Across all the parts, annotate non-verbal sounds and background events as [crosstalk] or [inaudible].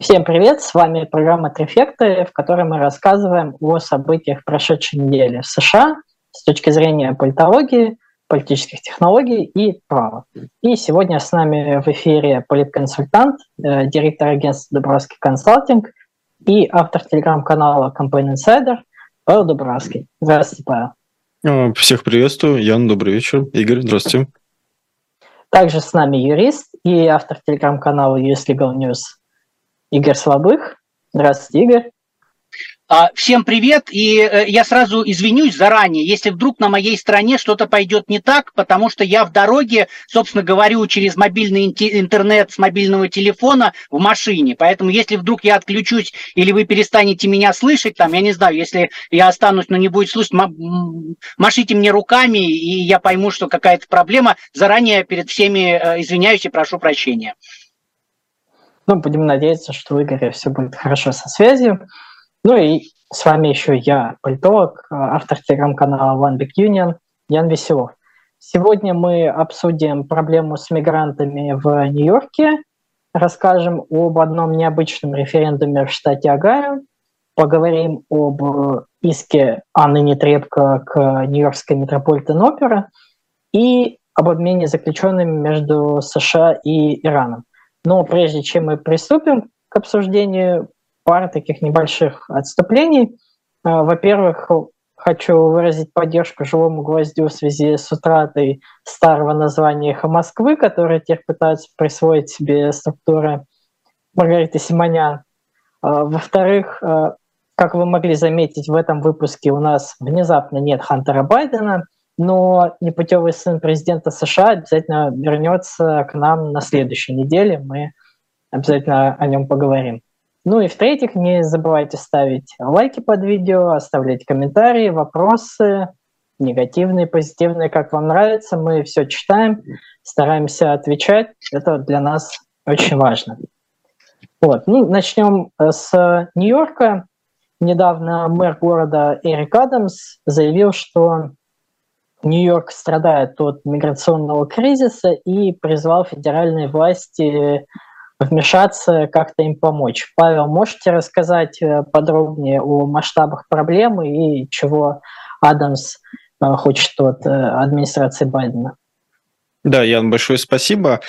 Всем привет, с вами программа «Трефекты», в которой мы рассказываем о событиях прошедшей недели в США с точки зрения политологии, политических технологий и права. И сегодня с нами в эфире политконсультант, э, директор агентства «Дубровский консалтинг» и автор телеграм-канала Campaign Insider Павел Дубровский. Здравствуйте, Павел. Всех приветствую. Ян, добрый вечер. Игорь, здравствуйте. Также с нами юрист и автор телеграм-канала US Legal News Игорь Слабых. Здравствуйте, Игорь. А, всем привет, и э, я сразу извинюсь заранее, если вдруг на моей стороне что-то пойдет не так, потому что я в дороге, собственно, говорю через мобильный интернет с мобильного телефона в машине, поэтому если вдруг я отключусь или вы перестанете меня слышать, там, я не знаю, если я останусь, но не будет слышать, машите мне руками, и я пойму, что какая-то проблема, заранее перед всеми э, извиняюсь и прошу прощения. Ну, будем надеяться, что у Игоря все будет хорошо со связью. Ну и с вами еще я, политолог, автор телеграм-канала One Big Union, Ян Веселов. Сегодня мы обсудим проблему с мигрантами в Нью-Йорке, расскажем об одном необычном референдуме в штате Огайо, поговорим об иске Анны Нетребко к Нью-Йоркской метрополитен опера и об обмене заключенными между США и Ираном. Но прежде чем мы приступим к обсуждению пары таких небольших отступлений, а, во-первых, хочу выразить поддержку живому гвоздю в связи с утратой старого названия «Эхо Москвы», которое теперь пытаются присвоить себе структуры Маргариты Симонян. А, во-вторых, а, как вы могли заметить, в этом выпуске у нас внезапно нет Хантера Байдена – но непутевый сын президента США обязательно вернется к нам на следующей неделе. Мы обязательно о нем поговорим. Ну и в-третьих, не забывайте ставить лайки под видео, оставлять комментарии, вопросы, негативные, позитивные, как вам нравится. Мы все читаем, стараемся отвечать. Это для нас очень важно. Вот. Ну, начнем с Нью-Йорка. Недавно мэр города Эрик Адамс заявил, что Нью-Йорк страдает от миграционного кризиса и призвал федеральные власти вмешаться, как-то им помочь. Павел, можете рассказать э, подробнее о масштабах проблемы и чего Адамс э, хочет от э, администрации Байдена? Да, Ян, большое спасибо.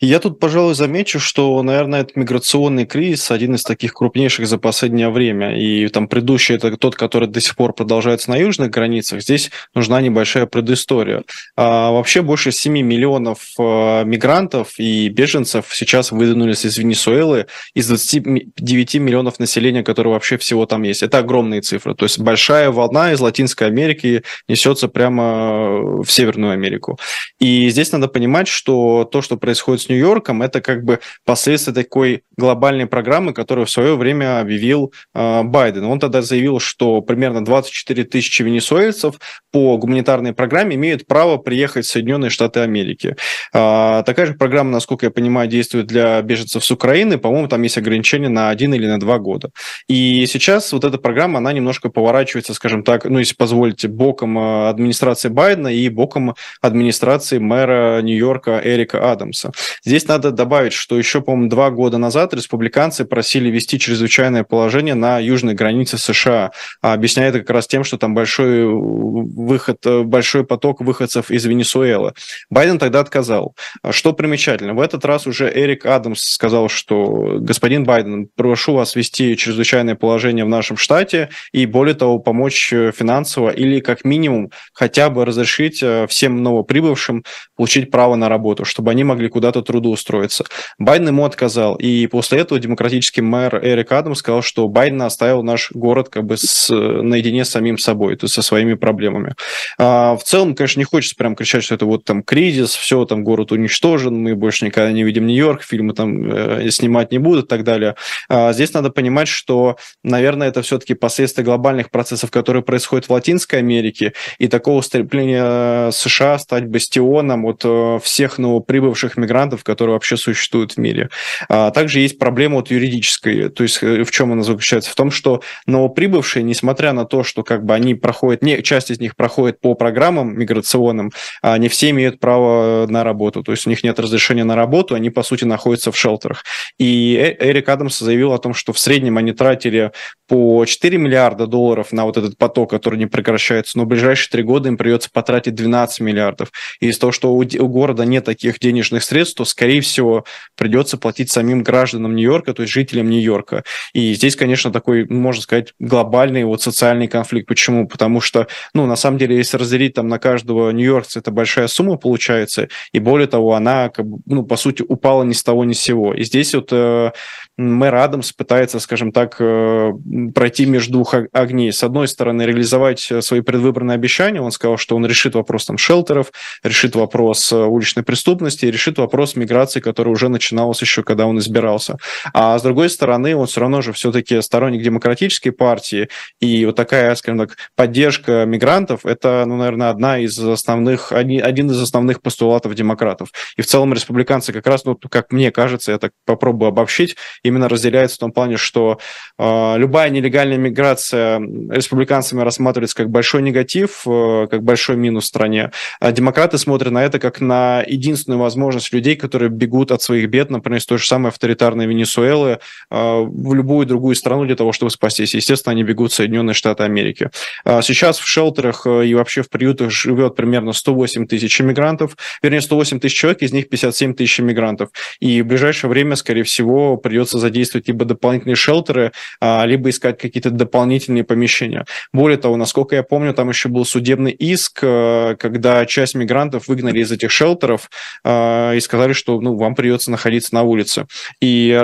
Я тут, пожалуй, замечу, что, наверное, это миграционный кризис один из таких крупнейших за последнее время. И там предыдущий это тот, который до сих пор продолжается на южных границах. Здесь нужна небольшая предыстория. А, вообще больше 7 миллионов а, мигрантов и беженцев сейчас выдвинулись из Венесуэлы, из 29 миллионов населения, которые вообще всего там есть. Это огромные цифры. То есть большая волна из Латинской Америки несется прямо в Северную Америку. И здесь надо понимать, что то, что происходит с Нью-Йорком, это как бы последствия такой глобальной программы, которую в свое время объявил э, Байден. Он тогда заявил, что примерно 24 тысячи венесуэльцев по гуманитарной программе имеют право приехать в Соединенные Штаты Америки. Э, такая же программа, насколько я понимаю, действует для беженцев с Украины. По-моему, там есть ограничения на один или на два года. И сейчас вот эта программа, она немножко поворачивается, скажем так, ну, если позволите, боком а, администрации Байдена и боком администрации мэра Нью-Йорка Эрика Адамса. Здесь надо добавить, что еще, по-моему, два года назад республиканцы просили ввести чрезвычайное положение на южной границе США, а объясняя это как раз тем, что там большой выход, большой поток выходцев из Венесуэлы. Байден тогда отказал. Что примечательно, в этот раз уже Эрик Адамс сказал, что господин Байден, прошу вас ввести чрезвычайное положение в нашем штате и, более того, помочь финансово или, как минимум, хотя бы разрешить э, всем новоприбывшим получить получить право на работу, чтобы они могли куда-то трудоустроиться. Байден ему отказал, и после этого демократический мэр Эрик Адамс сказал, что Байден оставил наш город как бы с, наедине с самим собой, то есть со своими проблемами. А, в целом, конечно, не хочется прям кричать, что это вот там кризис, все, там город уничтожен, мы больше никогда не видим Нью-Йорк, фильмы там э, снимать не будут и так далее. А, здесь надо понимать, что, наверное, это все-таки последствия глобальных процессов, которые происходят в Латинской Америке, и такого стремления США стать бастионом от э, всех новоприбывших мигрантов, которые вообще существуют в мире. А также есть проблема вот юридической, то есть в чем она заключается? В том, что новоприбывшие, несмотря на то, что как бы они проходят, не, часть из них проходит по программам миграционным, не все имеют право на работу, то есть у них нет разрешения на работу, они, по сути, находятся в шелтерах. И Эрик Адамс заявил о том, что в среднем они тратили по 4 миллиарда долларов на вот этот поток, который не прекращается, но в ближайшие три года им придется потратить 12 миллиардов. И из-за того, что у, города нет таких денежных средств, то, скорее всего, придется платить самим гражданам Нью-Йорка, то есть жителям Нью-Йорка. И здесь, конечно, такой, можно сказать, глобальный вот социальный конфликт. Почему? Потому что, ну, на самом деле, если разделить там на каждого нью-йоркца, это большая сумма получается, и более того, она, как бы, ну, по сути, упала ни с того ни с сего. И здесь вот э, мэр Адамс пытается, скажем так, э, пройти между двух огней. С одной стороны, реализовать э, свои предвыборные обещания. Он сказал, что он решит вопрос там шелтеров, решит вопрос э, уличной преступности, решит вопрос миграции, который уже начиналась еще, когда он избирался. А с другой стороны, он все равно же все-таки сторонник демократической партии, и вот такая, скажем так, поддержка мигрантов, это, ну, наверное, одна из основных, один из основных постулатов демократов. И в целом республиканцы как раз, ну, как мне кажется, я так попробую обобщить, именно разделяется в том плане, что э, любая нелегальная миграция республиканцами рассматривается как большой негатив, э, как большой минус стране. А демократы смотрят на это как на единственную возможность людей, которые бегут от своих бед, например, из той же самой авторитарной Венесуэлы, э, в любую другую страну для того, чтобы спастись. Естественно, они бегут в Соединенные Штаты Америки. А сейчас в шелтерах э, и вообще в приютах живет примерно 108 тысяч иммигрантов, вернее, 108 тысяч человек, из них 57 тысяч иммигрантов. И в ближайшее время, скорее всего, придется задействовать либо дополнительные шелтеры, а, либо искать какие-то дополнительные помещения. Более того, насколько я помню, там еще был судебный иск, э, когда часть мигрантов выгнали из этих шелтеров э, и сказали, что ну, вам придется находиться на улице. И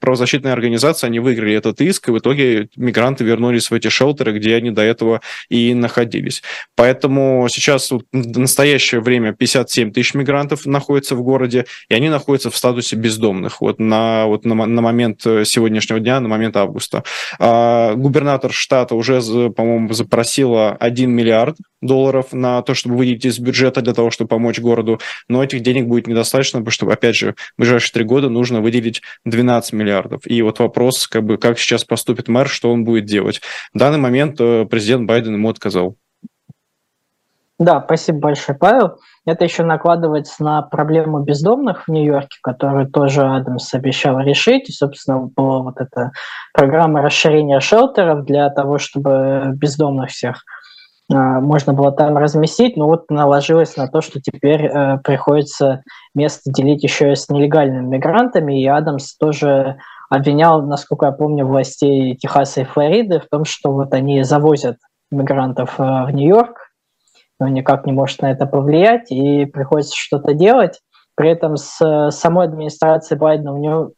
правозащитные организации, они выиграли этот иск, и в итоге мигранты вернулись в эти шелтеры, где они до этого и находились. Поэтому сейчас в настоящее время 57 тысяч мигрантов находятся в городе, и они находятся в статусе бездомных. Вот на, вот на, на момент сегодняшнего дня, на момент августа. А, губернатор штата уже, по-моему, запросила 1 миллиард долларов на то, чтобы выйти из бюджета для того, чтобы помочь городу, но этих денег будет недостаточно, потому что, опять же, в ближайшие три года нужно выделить 12 миллиардов. И вот вопрос, как бы, как сейчас поступит мэр, что он будет делать. В данный момент э, президент Байден ему отказал. Да, спасибо большое, Павел. Это еще накладывается на проблему бездомных в Нью-Йорке, которую тоже Адамс обещал решить. И, собственно, была вот эта программа расширения шелтеров для того, чтобы бездомных всех а, можно было там разместить, но вот наложилось на то, что теперь э, приходится место делить еще и с нелегальными мигрантами, и Адамс тоже обвинял, насколько я помню, властей Техаса и Флориды в том, что вот они завозят мигрантов э, в Нью-Йорк, но никак не может на это повлиять, и приходится что-то делать. При этом с самой администрацией Байдена у него в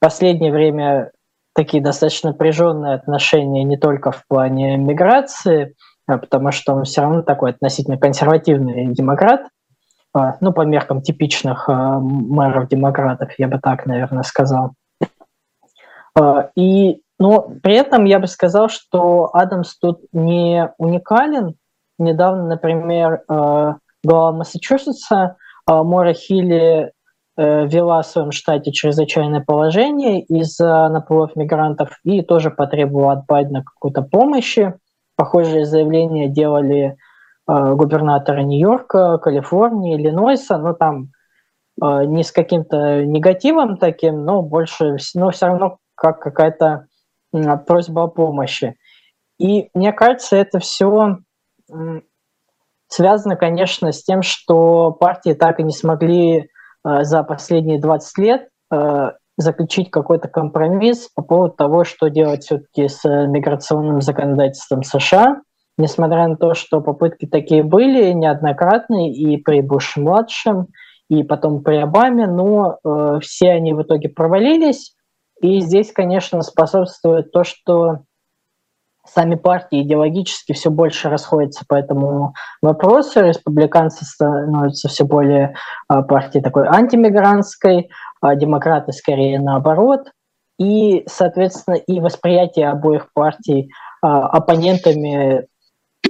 последнее время такие достаточно напряженные отношения не только в плане миграции, а потому что он все равно такой относительно консервативный демократ, а, ну, по меркам типичных а, мэров-демократов, я бы так, наверное, сказал. И, но при этом я бы сказал, что Адамс тут не уникален, недавно, например, э, глава Массачусетса э, Мора Хилли э, вела в своем штате чрезвычайное положение из-за наплывов мигрантов и тоже потребовала от Байдена какой-то помощи. Похожие заявления делали губернаторы Нью-Йорка, Калифорнии, Иллинойса, но там не с каким-то негативом таким, но больше, но все равно как какая-то просьба о помощи. И мне кажется, это все связано, конечно, с тем, что партии так и не смогли э, за последние 20 лет э, заключить какой-то компромисс по поводу того, что делать все-таки с миграционным законодательством США, несмотря на то, что попытки такие были неоднократные и при Буше-младшем, и потом при Обаме, но э, все они в итоге провалились. И здесь, конечно, способствует то, что сами партии идеологически все больше расходятся по этому вопросу. Республиканцы становятся все более а, партией такой антимигрантской, а демократы скорее наоборот. И, соответственно, и восприятие обоих партий а, оппонентами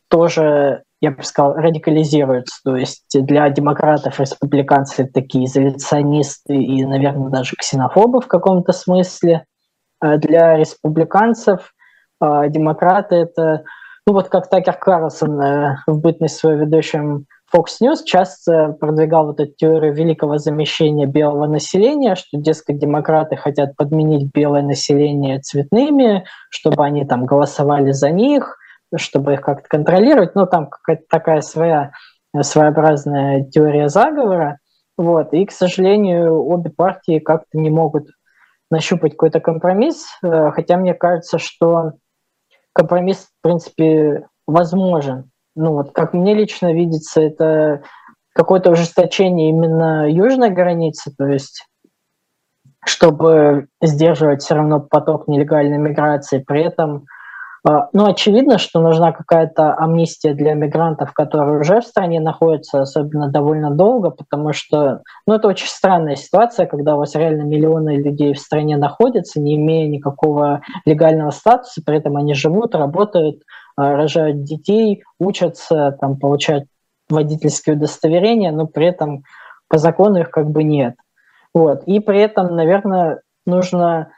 тоже я бы сказал, радикализируются. То есть для демократов, республиканцы такие изоляционисты и, наверное, даже ксенофобы в каком-то смысле. А для республиканцев а, демократы это, ну вот как Такер Карлсон э, в бытность свою ведущим Fox News часто продвигал вот эту теорию великого замещения белого населения, что, дескать, демократы хотят подменить белое население цветными, чтобы они там голосовали за них, чтобы их как-то контролировать. Ну, там какая-то такая своя своеобразная теория заговора. Вот. И, к сожалению, обе партии как-то не могут нащупать какой-то компромисс, э, хотя мне кажется, что компромисс, в принципе, возможен. Ну вот, как мне лично видится, это какое-то ужесточение именно южной границы, то есть чтобы сдерживать все равно поток нелегальной миграции, при этом ну, очевидно, что нужна какая-то амнистия для мигрантов, которые уже в стране находятся, особенно довольно долго, потому что, ну, это очень странная ситуация, когда у вас реально миллионы людей в стране находятся, не имея никакого легального статуса, при этом они живут, работают, а, рожают детей, учатся, там, получают водительские удостоверения, но при этом по закону их как бы нет. Вот. И при этом, наверное, нужно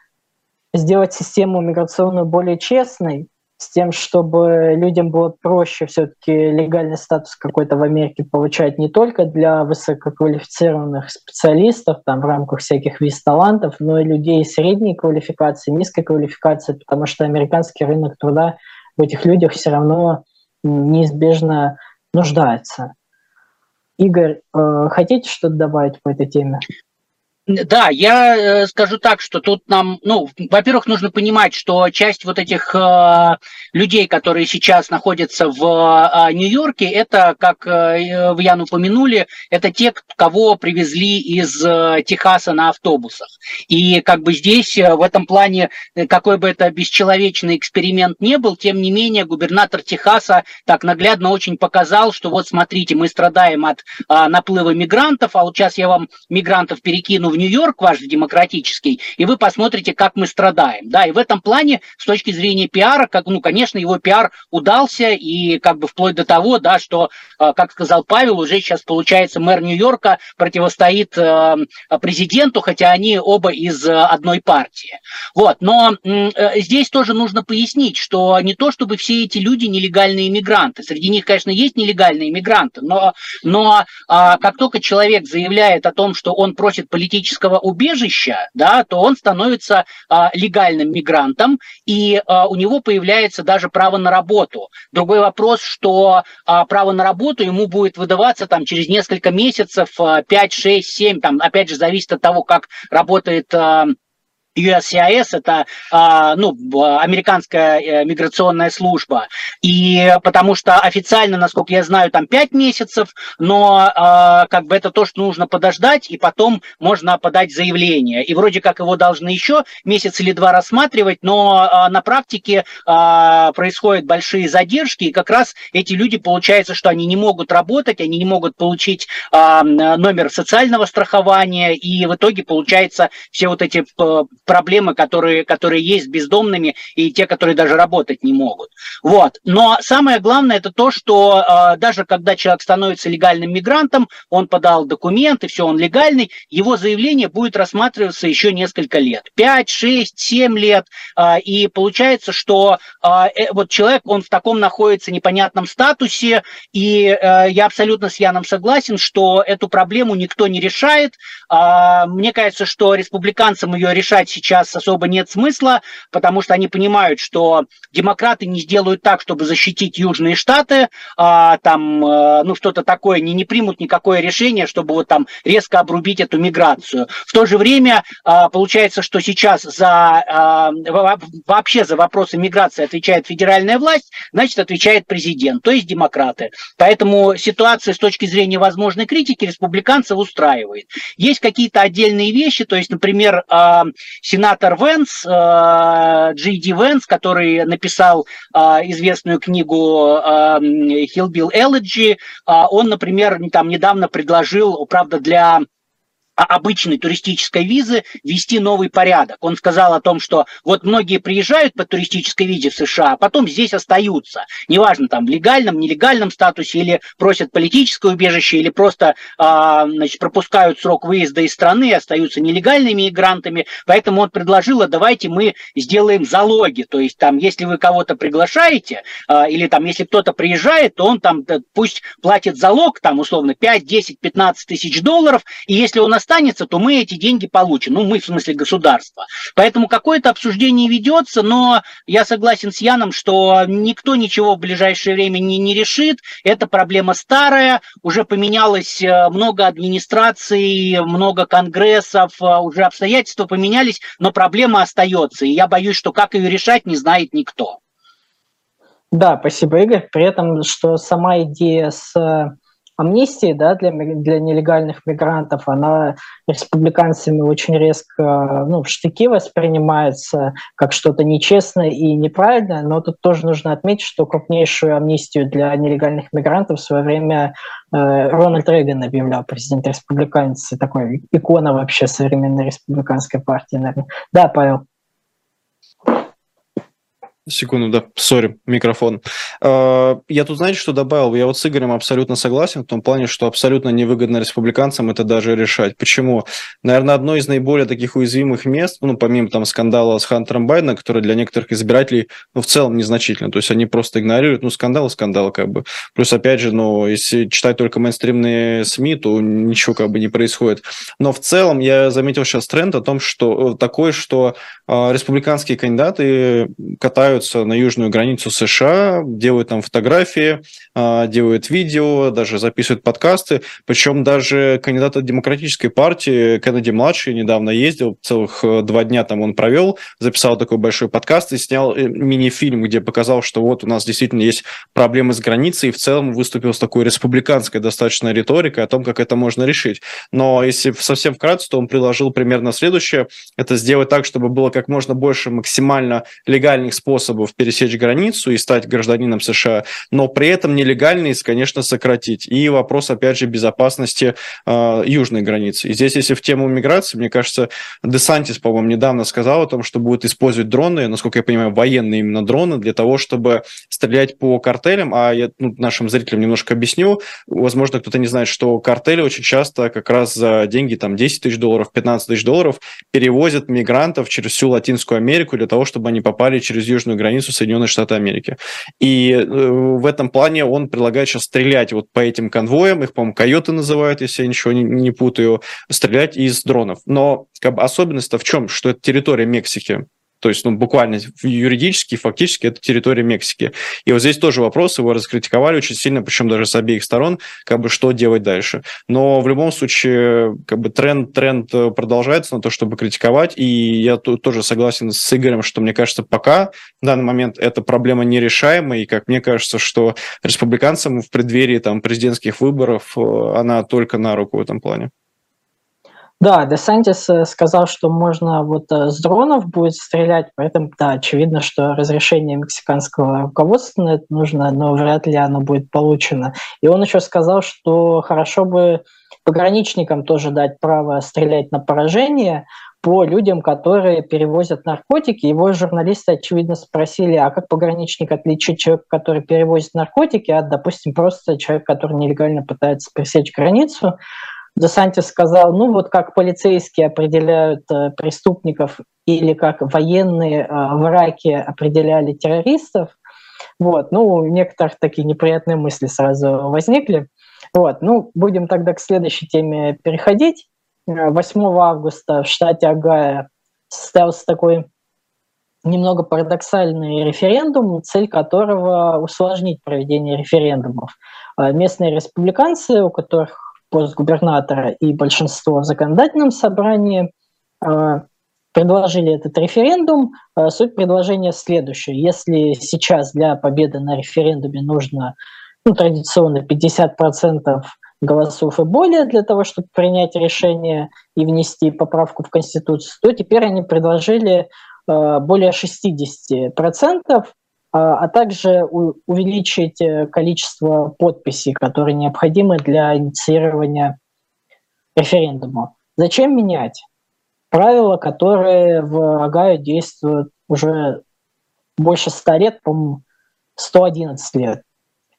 сделать систему миграционную более честной, с тем, чтобы людям было проще все-таки легальный статус какой-то в Америке получать не только для высококвалифицированных специалистов там, в рамках всяких виз талантов, но и людей средней квалификации, низкой квалификации, потому что американский рынок труда в этих людях все равно неизбежно нуждается. Игорь, э, хотите что-то добавить по этой теме? Да, я э, скажу так, что тут нам, ну, во-первых, нужно понимать, что часть вот этих э, людей, которые сейчас находятся в э, Нью-Йорке, это, как э, Ян упомянули, это те, кого привезли из э, Техаса на автобусах. И как бы здесь э, в этом плане, э, какой бы это бесчеловечный эксперимент не был, тем не менее губернатор Техаса так наглядно очень показал, что вот смотрите, мы страдаем от э, наплыва мигрантов, а вот сейчас я вам мигрантов перекину в Нью-Йорк ваш демократический, и вы посмотрите, как мы страдаем. Да, и в этом плане, с точки зрения пиара, как, ну, конечно, его пиар удался, и как бы вплоть до того, да, что, а, как сказал Павел, уже сейчас получается мэр Нью-Йорка противостоит э, президенту, хотя они оба из э, одной партии. Вот, но э, здесь тоже нужно пояснить, что не то, чтобы все эти люди нелегальные иммигранты, среди них, конечно, есть нелегальные иммигранты, но, но а, как только человек заявляет о том, что он просит политического политического убежища, да, то он становится а, легальным мигрантом, и а, у него появляется даже право на работу. Другой вопрос, что а, право на работу ему будет выдаваться там через несколько месяцев, а, 5, 6, 7, там, опять же, зависит от того, как работает а, USCIS – это а, ну, американская э, миграционная служба. И потому что официально, насколько я знаю, там 5 месяцев, но а, как бы это то, что нужно подождать, и потом можно подать заявление. И вроде как его должны еще месяц или два рассматривать, но а, на практике происходят большие задержки, и как раз эти люди, получается, что они не могут работать, они не могут получить номер социального страхования, и в итоге, получается, все вот эти проблемы, которые, которые есть с бездомными и те, которые даже работать не могут. Вот. Но самое главное это то, что э, даже когда человек становится легальным мигрантом, он подал документы, все, он легальный, его заявление будет рассматриваться еще несколько лет. 5, 6, 7 лет. Э, и получается, что э, вот человек, он в таком находится непонятном статусе, и э, я абсолютно с Яном согласен, что эту проблему никто не решает. Э, мне кажется, что республиканцам ее решать сейчас особо нет смысла, потому что они понимают, что демократы не сделают так, чтобы защитить Южные Штаты, а, там, а, ну, что-то такое, не, не примут никакое решение, чтобы вот там резко обрубить эту миграцию. В то же время а, получается, что сейчас за, а, вообще за вопросы миграции отвечает федеральная власть, значит, отвечает президент, то есть демократы. Поэтому ситуация с точки зрения возможной критики республиканцев устраивает. Есть какие-то отдельные вещи, то есть, например, а, сенатор Венс, э, Джей Ди Венс, который написал э, известную книгу э, Hillbill Elegy, он, например, там недавно предложил, правда, для обычной туристической визы ввести новый порядок. Он сказал о том, что вот многие приезжают по туристической визе в США, а потом здесь остаются. Неважно, там, в легальном, нелегальном статусе, или просят политическое убежище, или просто а, значит, пропускают срок выезда из страны и остаются нелегальными мигрантами. Поэтому он предложил, а давайте мы сделаем залоги. То есть там, если вы кого-то приглашаете, а, или там, если кто-то приезжает, то он там пусть платит залог, там, условно, 5, 10, 15 тысяч долларов, и если он останется, то мы эти деньги получим. Ну, мы, в смысле, государство. Поэтому какое-то обсуждение ведется, но я согласен с Яном, что никто ничего в ближайшее время не, не решит. Эта проблема старая, уже поменялось э, много администраций, много конгрессов, э, уже обстоятельства поменялись, но проблема остается. И я боюсь, что как ее решать, не знает никто. Да, спасибо, Игорь. При этом, что сама идея с э, амнистии да, для, для нелегальных мигрантов, она республиканцами очень резко ну, в штыки воспринимается как что-то нечестное и неправильное, но тут тоже нужно отметить, что крупнейшую амнистию для нелегальных мигрантов в свое время э, Рональд Рейган объявлял, президент республиканец, такой икона вообще современной республиканской партии, наверное. Да, Павел. Секунду, да, сори, микрофон. А, я тут, знаете, что добавил? Я вот с Игорем абсолютно согласен в том плане, что абсолютно невыгодно республиканцам это даже решать. Почему? Наверное, одно из наиболее таких уязвимых мест, ну, помимо там скандала с Хантером Байденом, который для некоторых избирателей, ну, в целом незначительно. То есть они просто игнорируют, ну, скандал скандал как бы. Плюс, опять же, ну, если читать только мейнстримные СМИ, то ничего как бы не происходит. Но в целом я заметил сейчас тренд о том, что э, такой, что э, республиканские кандидаты катают выбираются на южную границу США, делают там фотографии, а, делают видео, даже записывают подкасты. Причем даже кандидат от демократической партии Кеннеди-младший недавно ездил, целых э, два дня там он провел, записал такой большой подкаст и снял э, мини-фильм, где показал, что вот у нас действительно есть проблемы с границей, и в целом выступил с такой республиканской достаточно риторикой о том, как это можно решить. Но если совсем вкратце, то он приложил примерно следующее. Это сделать так, чтобы было как можно больше максимально легальных способов способов пересечь границу и стать гражданином США, но при этом нелегальность, конечно, сократить. И вопрос, опять же, безопасности э, южной границы. И здесь, если в тему миграции, мне кажется, Десантис, по-моему, недавно сказал о том, что будет использовать дроны, насколько я понимаю, военные именно дроны, для того, чтобы стрелять по картелям. А я ну, нашим зрителям немножко объясню. Возможно, кто-то не знает, что картели очень часто как раз за деньги, там, 10 тысяч долларов, 15 тысяч долларов перевозят мигрантов через всю Латинскую Америку для того, чтобы они попали через Южную южную границу Соединенных Штатов Америки. И э, в этом плане он предлагает сейчас стрелять вот по этим конвоям, их, по-моему, койоты называют, если я ничего не, не путаю, стрелять из дронов. Но как бы, особенность-то в чем? Что это территория Мексики. То есть, ну, буквально юридически, фактически это территория Мексики. И вот здесь тоже вопрос, его раскритиковали очень сильно, причем даже с обеих сторон, как бы что делать дальше. Но в любом случае, как бы тренд, тренд э, продолжается на то, чтобы критиковать, и я тут тоже согласен с Игорем, что, мне кажется, пока в данный момент эта проблема нерешаемая, и как мне кажется, что республиканцам в преддверии там президентских выборов э, она только на руку в этом плане. Да, Десантис э, сказал, что можно вот э, с дронов будет стрелять, поэтому, да, очевидно, что разрешение мексиканского руководства на это нужно, но вряд ли оно будет получено. И он еще сказал, что хорошо бы пограничникам тоже дать право стрелять на поражение по людям, которые перевозят наркотики. Его журналисты, очевидно, спросили, а как пограничник отличить человека, который перевозит наркотики, от, допустим, просто человека, который нелегально пытается пересечь границу. Десантис сказал, ну вот как полицейские определяют э, преступников или как военные э, в Ираке определяли террористов, вот, ну, у некоторых такие неприятные мысли сразу возникли. Вот, ну, будем тогда к следующей теме переходить. 8 э, августа в штате Агая состоялся такой немного парадоксальный референдум, цель которого усложнить проведение референдумов. Местные республиканцы, у которых пост губернатора и большинство в законодательном собрании а, предложили этот референдум. А, суть предложения следующая. Если сейчас для победы на референдуме нужно ну, традиционно 50% голосов и более для того, чтобы принять решение и внести поправку в Конституцию, то теперь они предложили а, более 60%, а, а также увеличить э, количество подписей, которые необходимы для инициирования референдума. зачем менять правила, которые в Огайо действуют уже больше 100 лет, по-моему, 111 лет?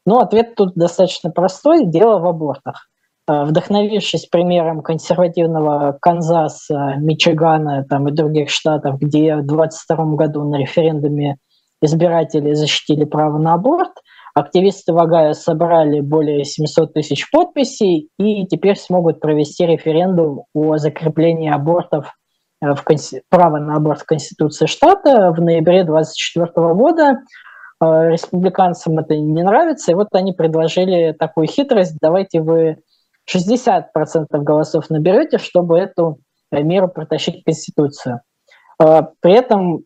Ну, ответ тут достаточно простой. Дело в абортах. Э, вдохновившись примером консервативного Канзаса, Мичигана там, и других штатов, где в 2022 году на референдуме избиратели защитили право на аборт, активисты в Огайо собрали более 700 тысяч подписей и теперь смогут провести референдум о закреплении абортов э, в конси... права на аборт в Конституции штата в ноябре 2024 года. Э, республиканцам это не нравится, и вот они предложили такую хитрость, давайте вы 60% голосов наберете, чтобы эту э, меру протащить в Конституцию. А, при этом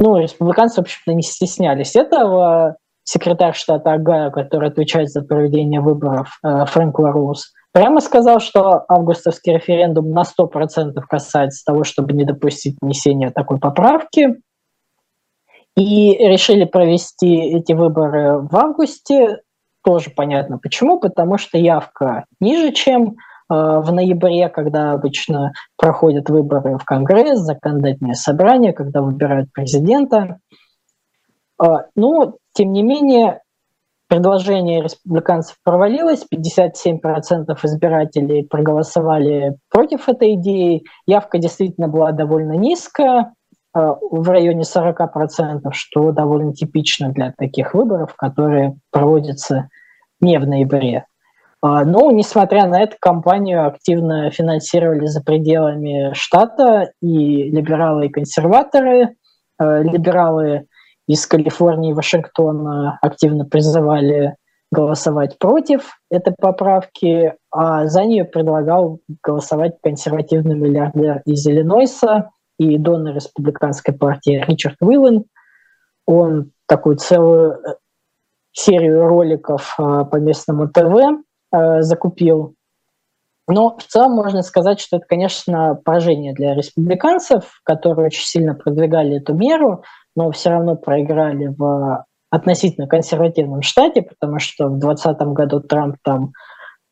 ну, республиканцы, в общем-то, не стеснялись этого. Секретарь штата Агая, который отвечает за проведение выборов, э, Фрэнк Лароус, прямо сказал, что августовский референдум на 100% касается того, чтобы не допустить внесения такой поправки. И решили провести эти выборы в августе тоже понятно почему, потому что явка ниже, чем в ноябре, когда обычно проходят выборы в Конгресс, законодательное собрание, когда выбирают президента. Э, ну, тем не менее, предложение республиканцев провалилось, 57% избирателей проголосовали против этой идеи, явка действительно была довольно низкая, Э, в районе 40%, что довольно типично для таких выборов, которые проводятся не в ноябре. А, но, несмотря на это, кампанию активно финансировали за пределами штата и либералы, и консерваторы. Э, либералы из Калифорнии и Вашингтона активно призывали голосовать против этой поправки, а за нее предлагал голосовать консервативный миллиардер из Иллинойса и донор республиканской партии Ричард Уиллен. Он такую целую э, серию роликов э, по местному ТВ э, закупил. Но в целом можно сказать, что это, конечно, поражение для республиканцев, которые очень сильно продвигали эту меру, но все равно проиграли в относительно консервативном штате, потому что в 2020 году Трамп там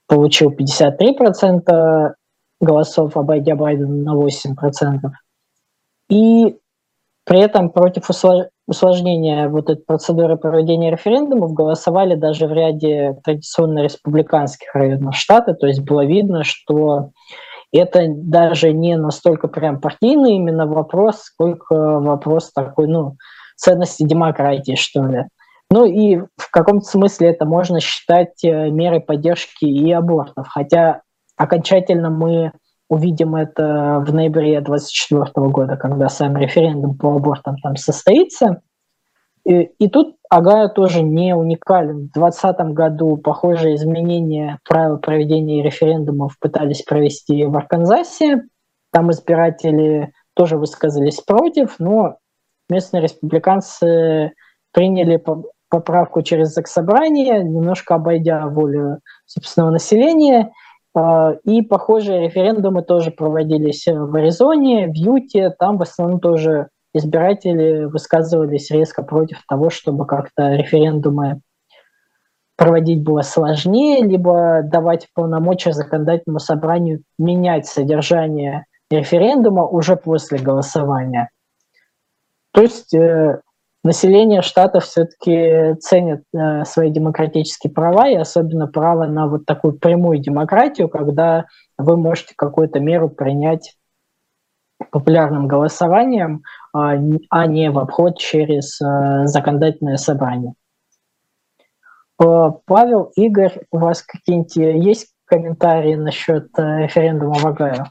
получил 53% голосов, обойдя Байдена на 8%. И при этом против усложнения вот этой процедуры проведения референдумов голосовали даже в ряде традиционно республиканских районов штата, то есть было видно, что это даже не настолько прям партийный именно вопрос, сколько вопрос такой, ну, ценности демократии, что ли. Ну и в каком-то смысле это можно считать э, мерой поддержки и абортов, хотя окончательно мы увидим это в ноябре 2024 года, когда сам референдум по абортам там состоится. И, и тут Агая тоже не уникален. В 2020 году похожие изменения правил проведения референдумов пытались провести в Арканзасе. Там избиратели тоже высказались против, но местные республиканцы приняли поправку через заксобрание, немножко обойдя волю собственного населения, и похожие референдумы тоже проводились в Аризоне, в Юте. Там в основном тоже избиратели высказывались резко против того, чтобы как-то референдумы проводить было сложнее, либо давать полномочия законодательному собранию менять содержание референдума уже после голосования. То есть э, население штата все-таки ценит э, свои демократические права, и особенно право на вот такую прямую демократию, когда вы можете какую-то меру принять популярным голосованием, а, а не в обход через э, законодательное собрание. Э, Павел, Игорь, у вас какие-нибудь есть комментарии насчет референдума в Огайо?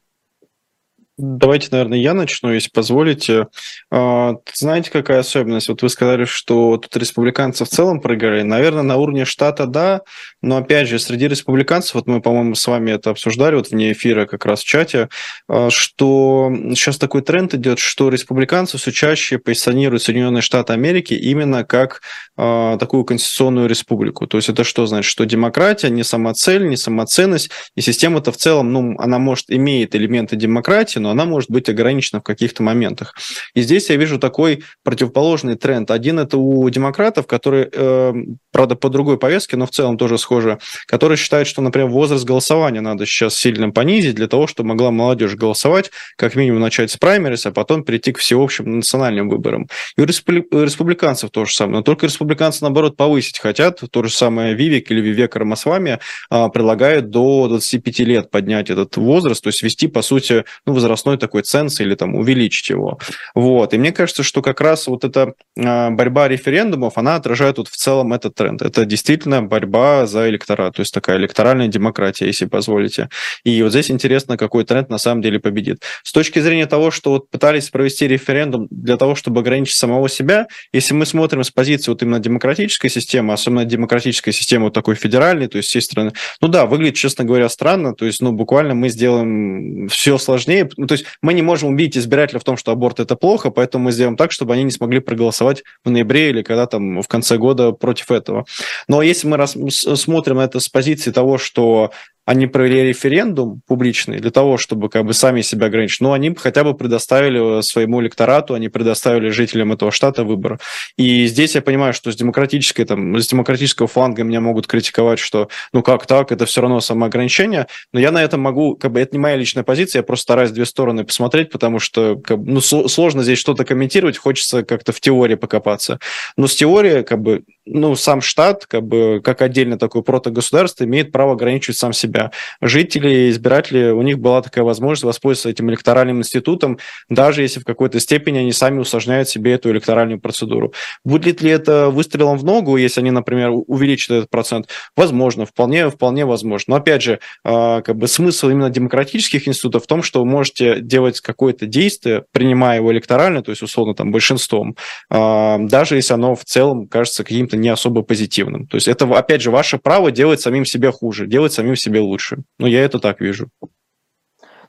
Давайте, наверное, я начну, если позволите. А, знаете, какая особенность? Вот вы сказали, что тут республиканцы в целом проиграли. Наверное, на уровне штата да, но опять же, среди республиканцев, вот мы, по-моему, с вами это обсуждали вот вне эфира как раз в чате, а, что сейчас такой тренд идет, что республиканцы все чаще позиционируют Соединенные Штаты Америки именно как а, такую конституционную республику. То есть это что значит? Что демократия не самоцель, не самоценность, и система-то в целом, ну, она, может, имеет элементы демократии, но она может быть ограничена в каких-то моментах. И здесь я вижу такой противоположный тренд. Один это у демократов, которые, э, правда, по другой повестке, но в целом тоже схоже, которые считают, что, например, возраст голосования надо сейчас сильно понизить для того, чтобы могла молодежь голосовать, как минимум начать с праймерис, а потом перейти к всеобщим национальным выборам. И у республиканцев то же самое. Но только республиканцы, наоборот, повысить хотят. То же самое Вивик или Вивек Рамасвами а, предлагают до 25 лет поднять этот возраст, то есть вести, по сути, ну, возрастной такой ценз или там увеличить его. Вот. И мне кажется, что как раз вот эта а, борьба референдумов, она отражает вот в целом этот тренд. Это действительно борьба за электорат, то есть такая электоральная демократия, если позволите. И вот здесь интересно, какой тренд на самом деле победит. С точки зрения того, что вот пытались провести референдум для того, чтобы ограничить самого себя, если мы смотрим с позиции вот именно демократической системы, особенно демократической системы вот такой федеральной, то есть с страны, ну да, выглядит, честно говоря, странно, то есть, ну, буквально мы сделаем все сложнее, ну, то есть мы не можем убедить избирателя в том, что аборт это плохо, поэтому мы сделаем так, чтобы они не смогли проголосовать в ноябре или когда там в конце года против этого. Но если мы рас- смотрим это с позиции того, что они провели референдум публичный для того, чтобы как бы сами себя ограничить, но они хотя бы предоставили своему электорату, они предоставили жителям этого штата выбор. И здесь я понимаю, что с демократической, там, с демократического фланга меня могут критиковать, что ну как так, это все равно самоограничение, но я на этом могу, как бы это не моя личная позиция, я просто стараюсь две стороны посмотреть, потому что как ну, сложно здесь что-то комментировать, хочется как-то в теории покопаться. Но с теорией, как бы, ну, сам штат, как бы, как отдельно такое протогосударство, имеет право ограничивать сам себя. Жители, избиратели, у них была такая возможность воспользоваться этим электоральным институтом, даже если в какой-то степени они сами усложняют себе эту электоральную процедуру. Будет ли это выстрелом в ногу, если они, например, увеличат этот процент? Возможно, вполне, вполне возможно. Но, опять же, а, как бы смысл именно демократических институтов в том, что вы можете делать какое-то действие, принимая его электорально, то есть, условно, там, большинством, а, даже если оно в целом кажется каким-то не особо позитивным. То есть это, опять же, ваше право делать самим себе хуже, делать самим себе лучше. Ну, я это так вижу.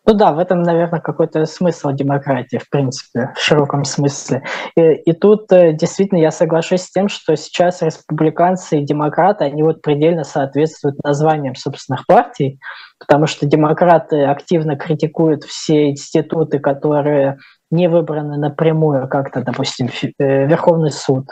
Ну да, в этом, наверное, какой-то смысл демократии, в принципе, в широком смысле. И, и тут э, действительно я соглашусь с тем, что сейчас республиканцы и демократы, они вот предельно соответствуют названиям собственных партий, потому что демократы активно критикуют все институты, которые не выбраны напрямую, как-то, допустим, э, Верховный суд,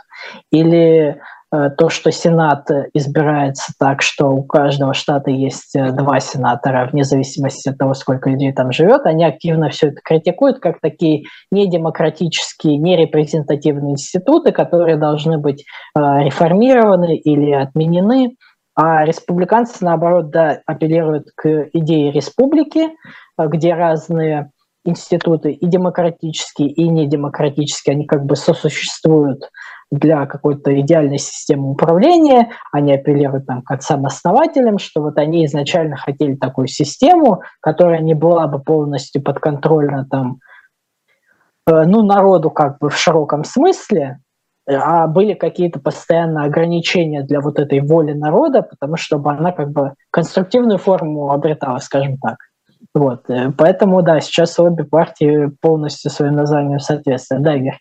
или то, что Сенат избирается так, что у каждого штата есть э, два сенатора, вне зависимости от того, сколько людей там живет, они активно все это критикуют как такие недемократические, нерепрезентативные институты, которые должны быть э, реформированы или отменены. А республиканцы, наоборот, да, апеллируют к идее республики, где разные институты и демократические, и недемократические, они как бы сосуществуют для какой-то идеальной системы управления, они апеллируют там, к отцам-основателям, что вот они изначально хотели такую систему, которая не была бы полностью подконтрольна там, э, ну, народу как бы в широком смысле, а были какие-то постоянные ограничения для вот этой воли народа, потому чтобы она как бы конструктивную форму обретала, скажем так. Вот. Э, поэтому, да, сейчас обе партии полностью своим названием соответствуют. Да, Игорь?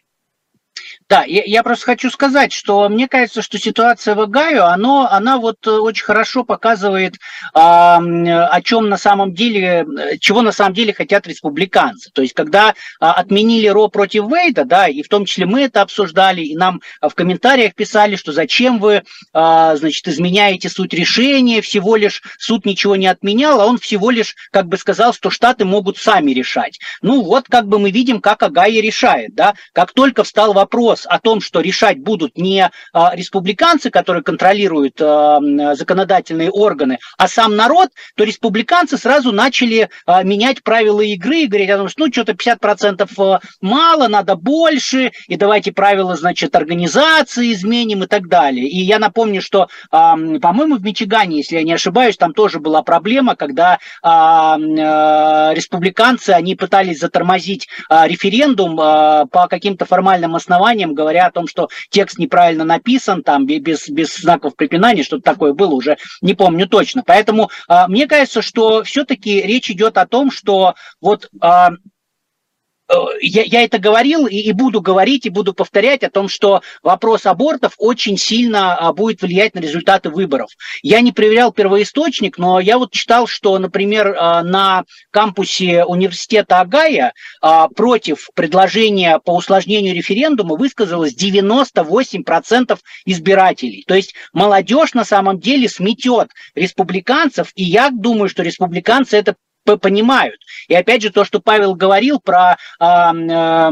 Да, я, я просто хочу сказать, что мне кажется, что ситуация в Огайо, оно, она вот э, очень хорошо показывает, а, о чем на самом деле, э, чего на самом деле хотят республиканцы. То есть, когда а, отменили Ро против Вейда, да, и в том числе мы это обсуждали, и нам в комментариях писали, что зачем вы, а, значит, изменяете суть решения, всего лишь суд ничего не отменял, а он всего лишь, как бы сказал, что штаты могут сами решать. Ну вот, как бы мы видим, как Огайо решает, да, как только встал вопрос вопрос о том, что решать будут не а, республиканцы, которые контролируют а, законодательные органы, а сам народ, то республиканцы сразу начали а, менять правила игры и говорить о том, что ну что-то 50% мало, надо больше, и давайте правила, значит, организации изменим и так далее. И я напомню, что, по-моему, в Мичигане, если я не ошибаюсь, там тоже была проблема, когда республиканцы, они пытались затормозить референдум по каким-то формальным основаниям, там говоря о том, что текст неправильно написан, там без, без знаков препинания, что-то такое было уже, не помню точно. Поэтому э, мне кажется, что все-таки речь идет о том, что вот э, я, я это говорил и, и буду говорить, и буду повторять о том, что вопрос абортов очень сильно а, будет влиять на результаты выборов. Я не проверял первоисточник, но я вот читал, что, например, а, на кампусе университета Агая а, против предложения по усложнению референдума высказалось 98% избирателей. То есть молодежь на самом деле сметет республиканцев, и я думаю, что республиканцы это понимают. И опять же то, что Павел говорил про э,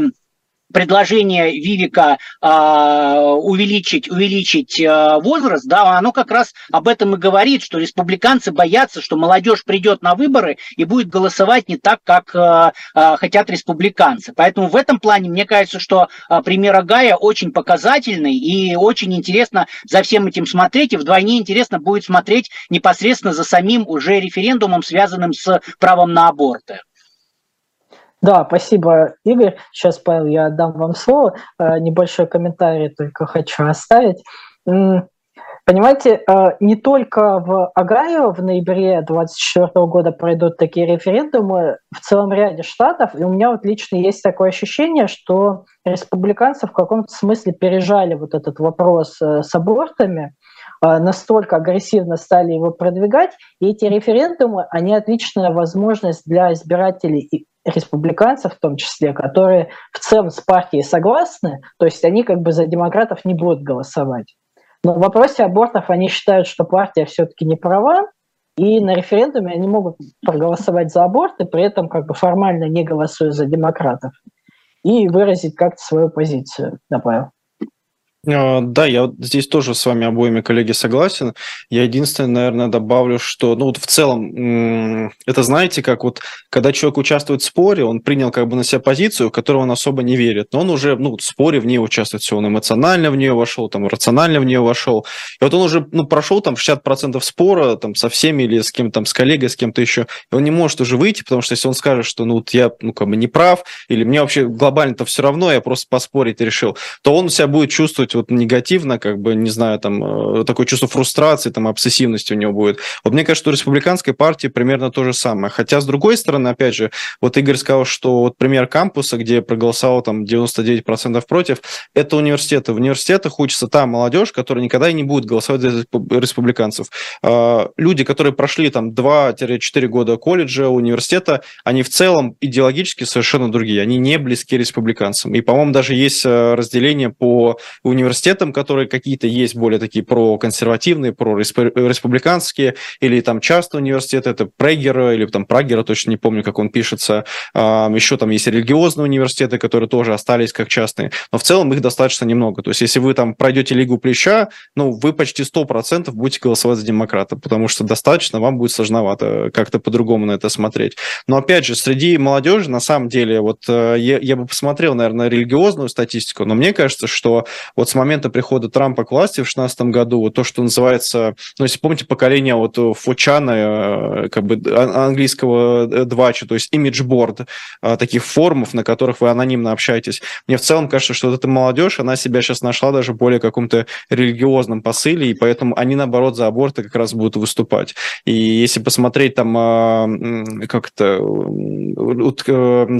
предложение Вивика э, увеличить, увеличить э, возраст, да, оно как раз об этом и говорит, что республиканцы боятся, что молодежь придет на выборы и будет голосовать не так, как э, э, хотят республиканцы. Поэтому в этом плане мне кажется, что э, пример Агая очень показательный и очень интересно за всем этим смотреть, и вдвойне интересно будет смотреть непосредственно за самим уже референдумом, связанным с правом на аборты. Да, спасибо, Игорь. Сейчас, Павел, я отдам вам слово. Э, небольшой комментарий только хочу оставить. Понимаете, э, не только в Огайо в ноябре 2024 года пройдут такие референдумы в целом ряде штатов, и у меня вот лично есть такое ощущение, что республиканцы в каком-то смысле пережали вот этот вопрос э, с абортами, настолько агрессивно стали его продвигать, и эти референдумы, они отличная возможность для избирателей республиканцев в том числе, которые в целом с партией согласны, то есть они как бы за демократов не будут голосовать. Но в вопросе абортов они считают, что партия все-таки не права, и на референдуме они могут проголосовать за аборты, при этом как бы формально не голосуя за демократов, и выразить как-то свою позицию, добавил. А, да, я здесь тоже с вами обоими, коллеги, согласен. Я единственное, наверное, добавлю, что, ну вот в целом, это знаете, как вот, когда человек участвует в споре, он принял как бы на себя позицию, в которую он особо не верит, но он уже, ну, в споре в ней участвует, все, он эмоционально в нее вошел, там, рационально в нее вошел. И вот он уже, ну, прошел там 60% спора, там, со всеми или с кем-то, там, с коллегой, с кем-то еще, и он не может уже выйти, потому что если он скажет, что, ну, вот я, ну, как бы не прав, или мне вообще глобально-то все равно, я просто поспорить решил, то он себя будет чувствовать вот негативно, как бы, не знаю, там, э, такое чувство фрустрации, там, обсессивности у него будет. Вот мне кажется, что у республиканской партии примерно то же самое. Хотя, с другой стороны, опять же, вот Игорь сказал, что вот пример кампуса, где проголосовал там 99% против, это университеты. В университетах учится та молодежь, которая никогда и не будет голосовать за республиканцев. А, люди, которые прошли там 2-4 года колледжа, университета, они в целом идеологически совершенно другие. Они не близки республиканцам. И, по-моему, даже есть э, разделение по университетам университетам, которые какие-то есть более такие проконсервативные, прореспубликанские, или там частные университеты, это Прегера, или там Прагера, точно не помню, как он пишется. Еще там есть религиозные университеты, которые тоже остались как частные, но в целом их достаточно немного. То есть если вы там пройдете Лигу Плеча, ну, вы почти 100% будете голосовать за демократа, потому что достаточно вам будет сложновато как-то по-другому на это смотреть. Но опять же, среди молодежи, на самом деле, вот э, я, я бы посмотрел, наверное, религиозную статистику, но мне кажется, что вот с момента прихода Трампа к власти в 2016 году, вот то, что называется, ну, если помните, поколение вот Фочана, э, как бы а, английского э, двача, то есть имиджборд, э, таких форумов, на которых вы анонимно общаетесь. Мне в целом кажется, что вот эта молодежь, она себя сейчас нашла даже более каком-то религиозном посыле, и поэтому они, наоборот, за аборты как раз будут выступать. И если посмотреть там, как-то,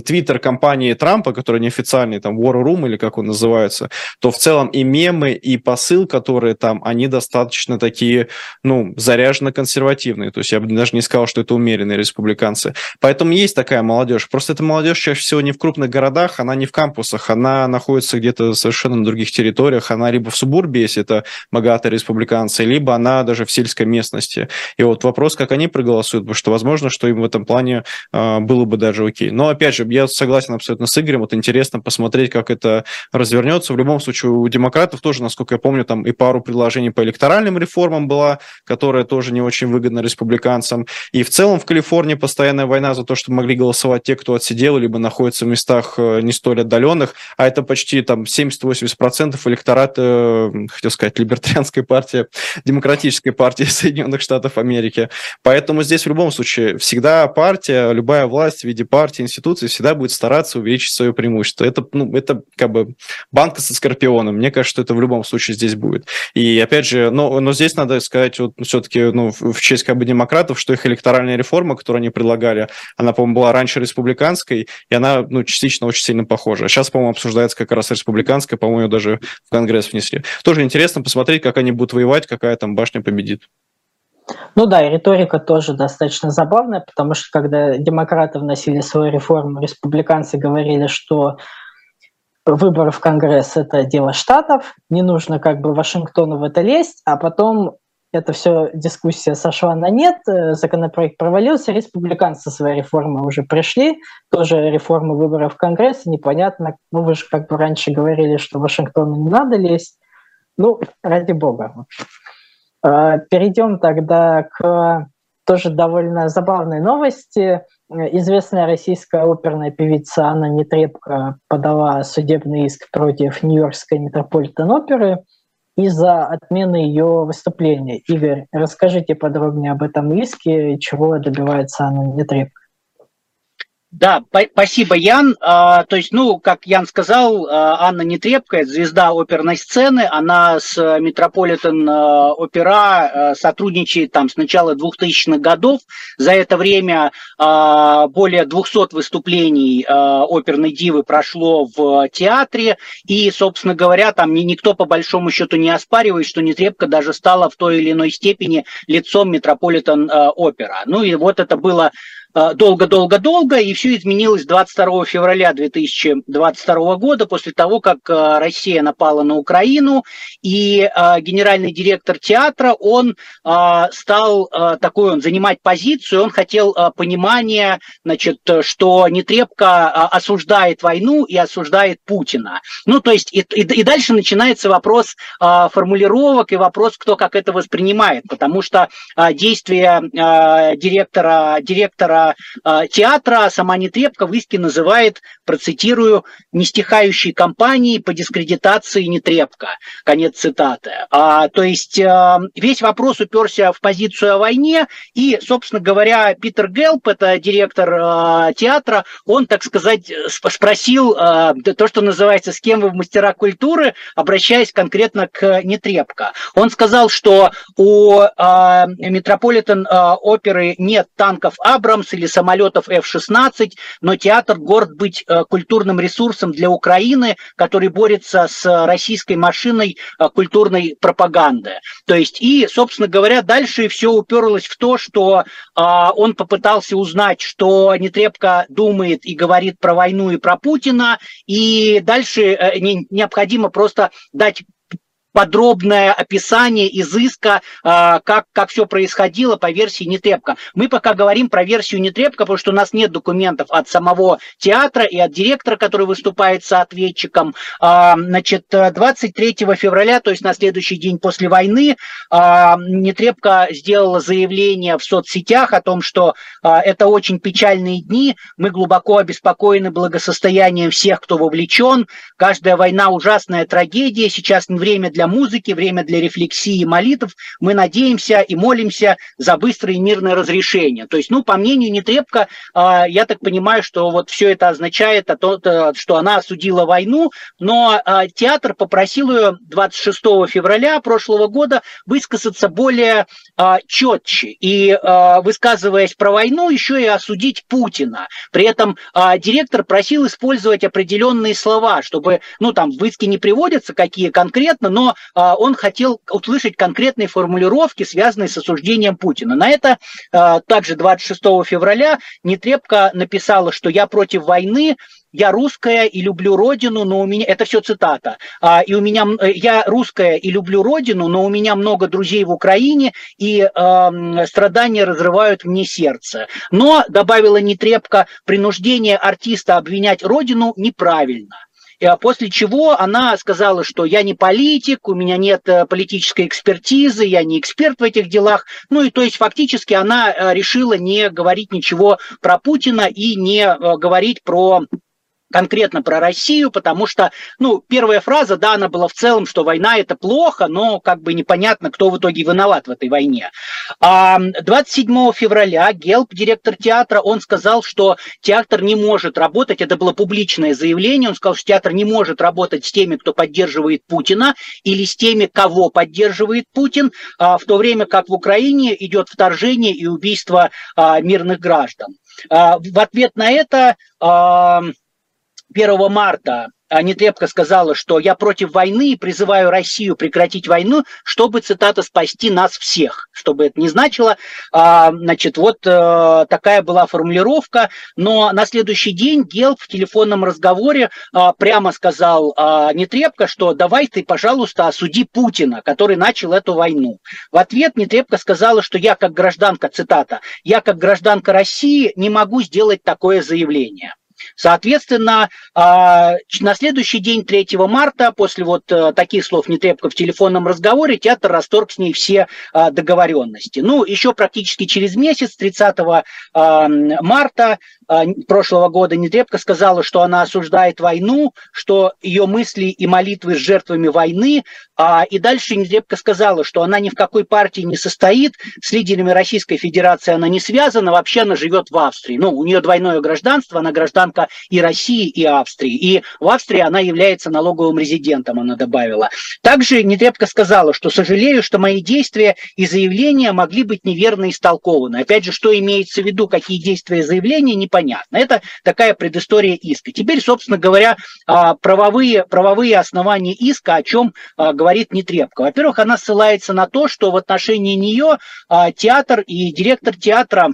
твиттер компании Трампа, который неофициальный, там, War Room, или как он называется, то в целом и мемы, и посыл, которые там, они достаточно такие, ну, заряженно консервативные. То есть я бы даже не сказал, что это умеренные республиканцы. Поэтому есть такая молодежь. Просто эта молодежь чаще всего не в крупных городах, она не в кампусах, она находится где-то совершенно на других территориях, она либо в субурбе, если это богатые республиканцы, либо она даже в сельской местности. И вот вопрос, как они проголосуют, потому что возможно, что им в этом плане э, было бы даже окей. Но опять же, я согласен абсолютно с Игорем, вот интересно посмотреть, как это развернется. В любом случае, у демократов тоже, насколько я помню, там и пару предложений по электоральным реформам была, которая тоже не очень выгодна республиканцам. И в целом в Калифорнии постоянная война за то, чтобы могли голосовать те, кто отсидел, либо находится в местах э, не столь отдаленных, а это почти там 70-80% электората, хотел сказать, либертарианской партии, демократической партии [laughs] Соединенных Штатов Америки. Поэтому здесь в любом случае всегда партия, любая власть в виде партии, институции всегда будет стараться увеличить свое преимущество. Это, ну, это как бы банка со скорпионом. Мне кажется, что это в любом случае здесь будет. И опять же, но, но здесь надо сказать вот все-таки ну, в честь как бы демократов, что их электоральная реформа, которую они предлагали, она, по-моему, была раньше республиканской, и она ну, частично очень сильно похожа. Сейчас, по-моему, обсуждается как раз республиканская, по-моему, даже в Конгресс внесли. Тоже интересно посмотреть, как они будут воевать, какая там башня победит. Ну да, и риторика тоже достаточно забавная, потому что когда демократы вносили свою реформу, республиканцы говорили, что выборы в Конгресс – это дело штатов, не нужно как бы Вашингтону в это лезть, а потом это все дискуссия сошла на нет, э, законопроект провалился, республиканцы своей реформы уже пришли, тоже реформа выборов в Конгресс, непонятно, ну вы же как бы раньше говорили, что Вашингтону не надо лезть, ну, ради бога. А, перейдем тогда к тоже довольно забавной новости. Известная российская оперная певица Анна Нетребко подала судебный иск против Нью-Йоркской метрополитен-оперы из-за отмены ее выступления. Игорь, расскажите подробнее об этом иске, чего добивается Анна Нетребко. Да, спасибо, Ян. А, то есть, ну, как Ян сказал, а, Анна Нетребкая, звезда оперной сцены, она с Метрополитен а, Опера сотрудничает там с начала 2000-х годов. За это время более 200 выступлений оперной дивы прошло в театре, и, собственно говоря, там никто по большому счету не оспаривает, что Нетребка даже стала в той или иной степени лицом Метрополитен Опера. Ну и вот это было Э, долго-долго-долго, и все изменилось 22 февраля 2022 года, после того, как э, Россия напала на Украину, и э, генеральный директор театра, он стал такой, он занимать позицию, он хотел понимания, значит, что Нетребко осуждает войну и осуждает Путина. Ну, то есть, и, и, и дальше начинается вопрос формулировок и вопрос, кто как это воспринимает, потому что действия директора, директора э, театра сама Нетребко в иске называет, процитирую, «нестихающей кампанией по дискредитации Нетребко». Конец цитаты. А, то есть э, весь вопрос уперся в позицию о войне, и, собственно говоря, Питер Гелп, это директор э, театра, он, так сказать, спросил э, то, что называется «С кем вы в мастера культуры?», обращаясь конкретно к Нетребко. Он сказал, что у Метрополитен э, оперы нет танков Абрамс или самолетов F-16, но театр горд быть э, культурным ресурсом для Украины, который борется с российской машиной э, культурной пропаганды. То есть, и, собственно говоря, дальше все уперлось в то, что он попытался узнать, что Нетребко думает и говорит про войну и про Путина, и дальше э, необходимо просто дать подробное описание изыска, а, как, как все происходило по версии Нетребко. Мы пока говорим про версию Нетребко, потому что у нас нет документов от самого театра и от директора, который выступает с ответчиком. А, значит, 23 февраля, то есть на следующий день после войны, а, Нетребко сделала заявление в соцсетях о том, что это очень печальные дни, мы глубоко обеспокоены благосостоянием всех, кто вовлечен. Каждая война ужасная трагедия, сейчас не время для музыки, время для рефлексии и молитв, мы надеемся и молимся за быстрое и мирное разрешение. То есть, ну, по мнению Нетребко, а, я так понимаю, что вот все это означает, что она осудила войну, но а, театр попросил ее 26 февраля прошлого года высказаться более а, четче и, высказываясь про войну, еще и осудить Путина. При этом директор просил использовать определенные слова, чтобы, ну, там в иске не приводятся какие конкретно, но а, он хотел услышать конкретные формулировки, связанные с осуждением Путина. На это а, также 26 февраля Нетребко написала, что я против войны, я русская и люблю родину, но у меня это все цитата. А, и у меня я русская и люблю родину, но у меня много друзей в Украине и э, страдания разрывают мне сердце. Но добавила Нетребко, принуждение артиста обвинять родину неправильно. А после чего она сказала, что я не политик, у меня нет э, политической экспертизы, я не эксперт в этих делах. Ну и то есть фактически она э, решила не говорить ничего про Путина и не э, говорить про конкретно про Россию, потому что, ну, первая фраза, да, она была в целом, что война это плохо, но как бы непонятно, кто в итоге виноват в этой войне. А 27 февраля Гелп, директор театра, он сказал, что театр не может работать, это было публичное заявление, он сказал, что театр не может работать с теми, кто поддерживает Путина, или с теми, кого поддерживает Путин, а, в то время как в Украине идет вторжение и убийство а, мирных граждан. А, в ответ на это 1 марта Нетребко сказала, что я против войны и призываю Россию прекратить войну, чтобы, цитата, спасти нас всех. Что бы это ни значило, а, значит, вот э, такая была формулировка. Но на следующий день Гел в телефонном разговоре а, прямо сказал а, Нетребко, что давай ты, пожалуйста, осуди Путина, который начал эту войну. В ответ Нетребко сказала, что я как гражданка, цитата, я как гражданка России не могу сделать такое заявление. Соответственно, а, на следующий день, 3 марта, после вот э, таких слов Нетребко в телефонном разговоре, театр расторг с ней все а, договоренности. Ну, еще практически через месяц, 30 а, марта прошлого года, Нетребко сказала, что она осуждает войну, что ее мысли и молитвы с жертвами войны, и дальше Нетребко сказала, что она ни в какой партии не состоит, с лидерами Российской Федерации она не связана, вообще она живет в Австрии. Ну, у нее двойное гражданство, она гражданка и России, и Австрии. И в Австрии она является налоговым резидентом, она добавила. Также Нетребко сказала, что сожалею, что мои действия и заявления могли быть неверно истолкованы. Опять же, что имеется в виду, какие действия и заявления, непонятно. Это такая предыстория иска. Теперь, собственно говоря, а, правовые, правовые основания иска, о чем а, говорит Нетребко. Во-первых, она ссылается на то, что в отношении нее а, театр и директор театра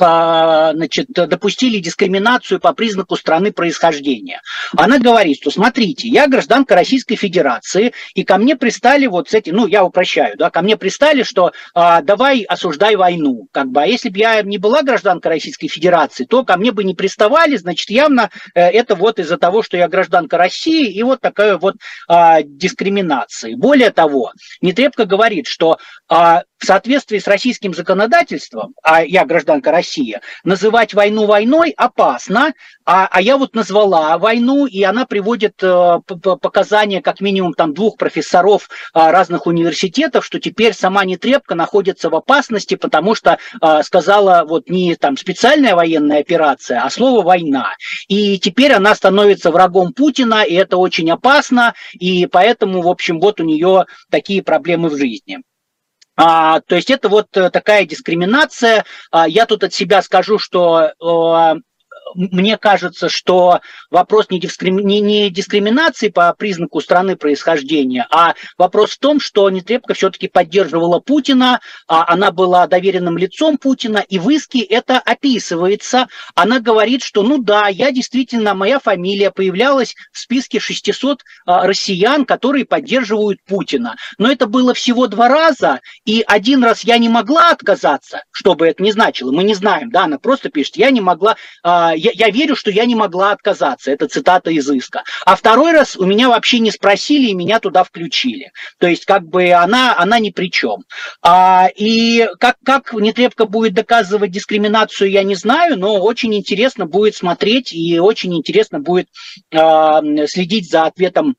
по, значит, допустили дискриминацию по признаку страны происхождения. Она говорит, что смотрите, я гражданка Российской Федерации, и ко мне пристали вот с этим, ну, я упрощаю, да, ко мне пристали, что а, давай осуждай войну, как бы, а если бы я не была гражданка Российской Федерации, то ко мне бы не приставали, значит, явно э, это вот из-за того, что я гражданка России, и вот такая вот а, дискриминация. Более того, Нетребко говорит, что а, в соответствии с российским законодательством, а я гражданка России, называть войну войной опасно, а, а я вот назвала войну, и она приводит э, показания как минимум там двух профессоров э, разных университетов, что теперь сама Нетребко находится в опасности, потому что э, сказала вот не там специальная военная операция, а слово война. И теперь она становится врагом Путина, и это очень опасно, и поэтому, в общем, вот у нее такие проблемы в жизни. А, то есть это вот э, такая дискриминация. А, я тут от себя скажу, что мне кажется, что вопрос не, дискрими... не, не дискриминации по признаку страны происхождения, а вопрос в том, что Нетребко все-таки поддерживала Путина, а она была доверенным лицом Путина, и в иске это описывается. Она говорит, что ну да, я действительно, моя фамилия появлялась в списке 600 а, россиян, которые поддерживают Путина. Но это было всего два раза, и один раз я не могла отказаться, что бы это ни значило, мы не знаем, да, она просто пишет, я не могла, а, я, я верю, что я не могла отказаться. Это цитата из иска. А второй раз у меня вообще не спросили, и меня туда включили. То есть как бы она, она ни при чем. А, и как, как Нетребко будет доказывать дискриминацию, я не знаю, но очень интересно будет смотреть и очень интересно будет а, следить за ответом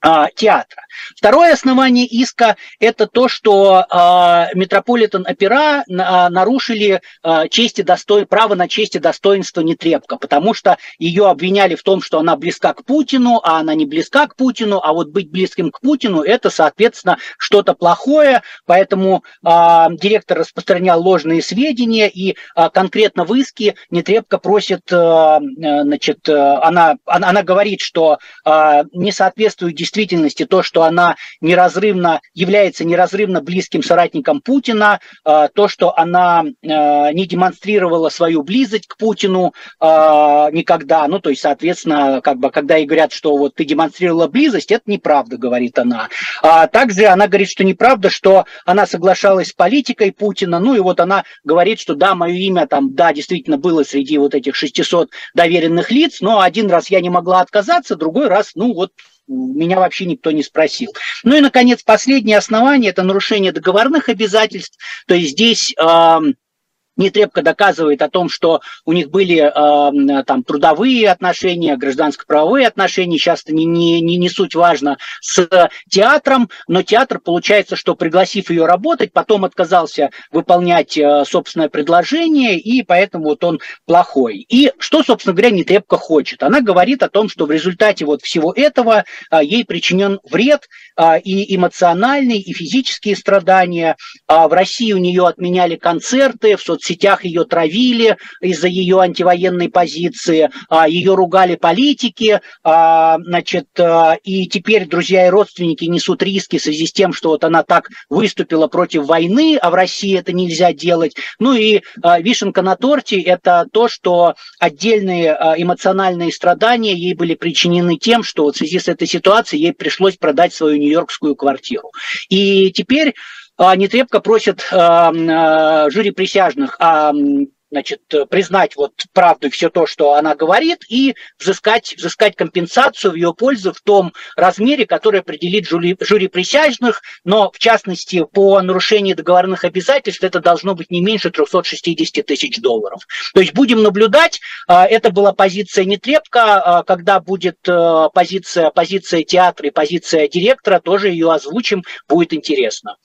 а, театра. Второе основание иска – это то, что э, Метрополитен-опера э, нарушили э, честь и достой... право на честь и достоинство Нетребко, потому что ее обвиняли в том, что она близка к Путину, а она не близка к Путину, а вот быть близким к Путину – это, соответственно, что-то плохое, поэтому э, директор распространял ложные сведения, и э, конкретно в иске Нетребко просит, э, значит, э, она, она, она говорит, что э, не соответствует действительности то, что она неразрывно является неразрывно близким соратником Путина, а, то, что она а, не демонстрировала свою близость к Путину а, никогда, ну, то есть, соответственно, как бы, когда ей говорят, что вот ты демонстрировала близость, это неправда, говорит она. Также она говорит, что неправда, что она соглашалась с политикой Путина, ну, и вот она говорит, что да, мое имя там, да, действительно было среди вот этих 600 доверенных лиц, но один раз я не могла отказаться, другой раз, ну, вот меня вообще никто не спросил. Ну и, наконец, последнее основание – это нарушение договорных обязательств. То есть здесь Нетребко доказывает о том, что у них были э, там трудовые отношения, гражданско-правовые отношения, сейчас это не, не, не, не суть важно, с театром, но театр, получается, что пригласив ее работать, потом отказался выполнять э, собственное предложение, и поэтому вот он плохой. И что, собственно говоря, Нетребко хочет? Она говорит о том, что в результате вот всего этого э, ей причинен вред э, и эмоциональный, и физические страдания. Э, в России у нее отменяли концерты, в соцсетях ее травили из-за ее антивоенной позиции, э, ее ругали политики, э, значит, э, и теперь друзья и родственники несут риски в связи с тем, что вот она так выступила против войны, а в России это нельзя делать. Ну и вишенка на торте – это то, что отдельные эмоциональные страдания ей были причинены тем, что вот в связи с этой ситуацией ей пришлось продать свою нью-йоркскую квартиру. И теперь э, Нетребко просит э, э, жюри присяжных значит, признать вот правду все то, что она говорит, и взыскать, взыскать компенсацию в ее пользу в том размере, который определит жюри, жюри присяжных, но в частности по нарушению договорных обязательств это должно быть не меньше 360 тысяч долларов. То есть будем наблюдать, а, это была позиция Нетребко, а, когда будет а, позиция, позиция театра и позиция директора, тоже ее озвучим, будет интересно.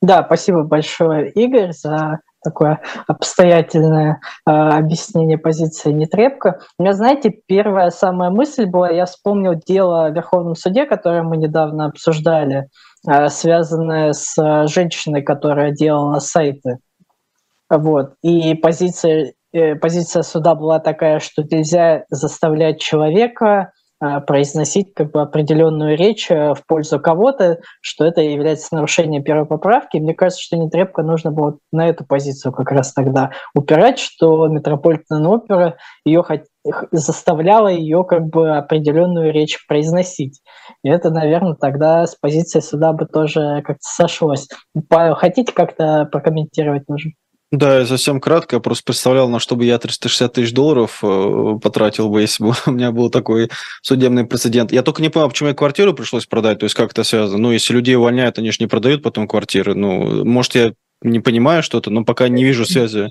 Да, спасибо большое, Игорь, за такое обстоятельное э, объяснение позиции Нетребко. У меня, знаете, первая самая мысль была, я вспомнил дело в Верховном суде, которое мы недавно обсуждали, э, связанное с женщиной, которая делала сайты. Вот. И позиция, э, позиция суда была такая, что нельзя заставлять человека а, произносить как бы определенную речь э, в пользу кого-то, что это является нарушением первой поправки. Мне кажется, что Нетребко нужно было на эту позицию как раз тогда упирать, что Метрополитен опера ее заставляла ее как бы определенную речь произносить. И это, наверное, тогда с позиции суда бы тоже как-то сошлось. Хотите как-то прокомментировать нужно? Да, совсем кратко. Я просто представлял, на что бы я 360 тысяч долларов э, потратил бы, [laughs] если бы у меня был такой судебный прецедент. Я только не понимаю, почему мне квартиру пришлось продать, то есть как это связано. Ну, если людей увольняют, они же не продают потом квартиры. Ну, может, я не понимаю что-то, но пока не вижу связи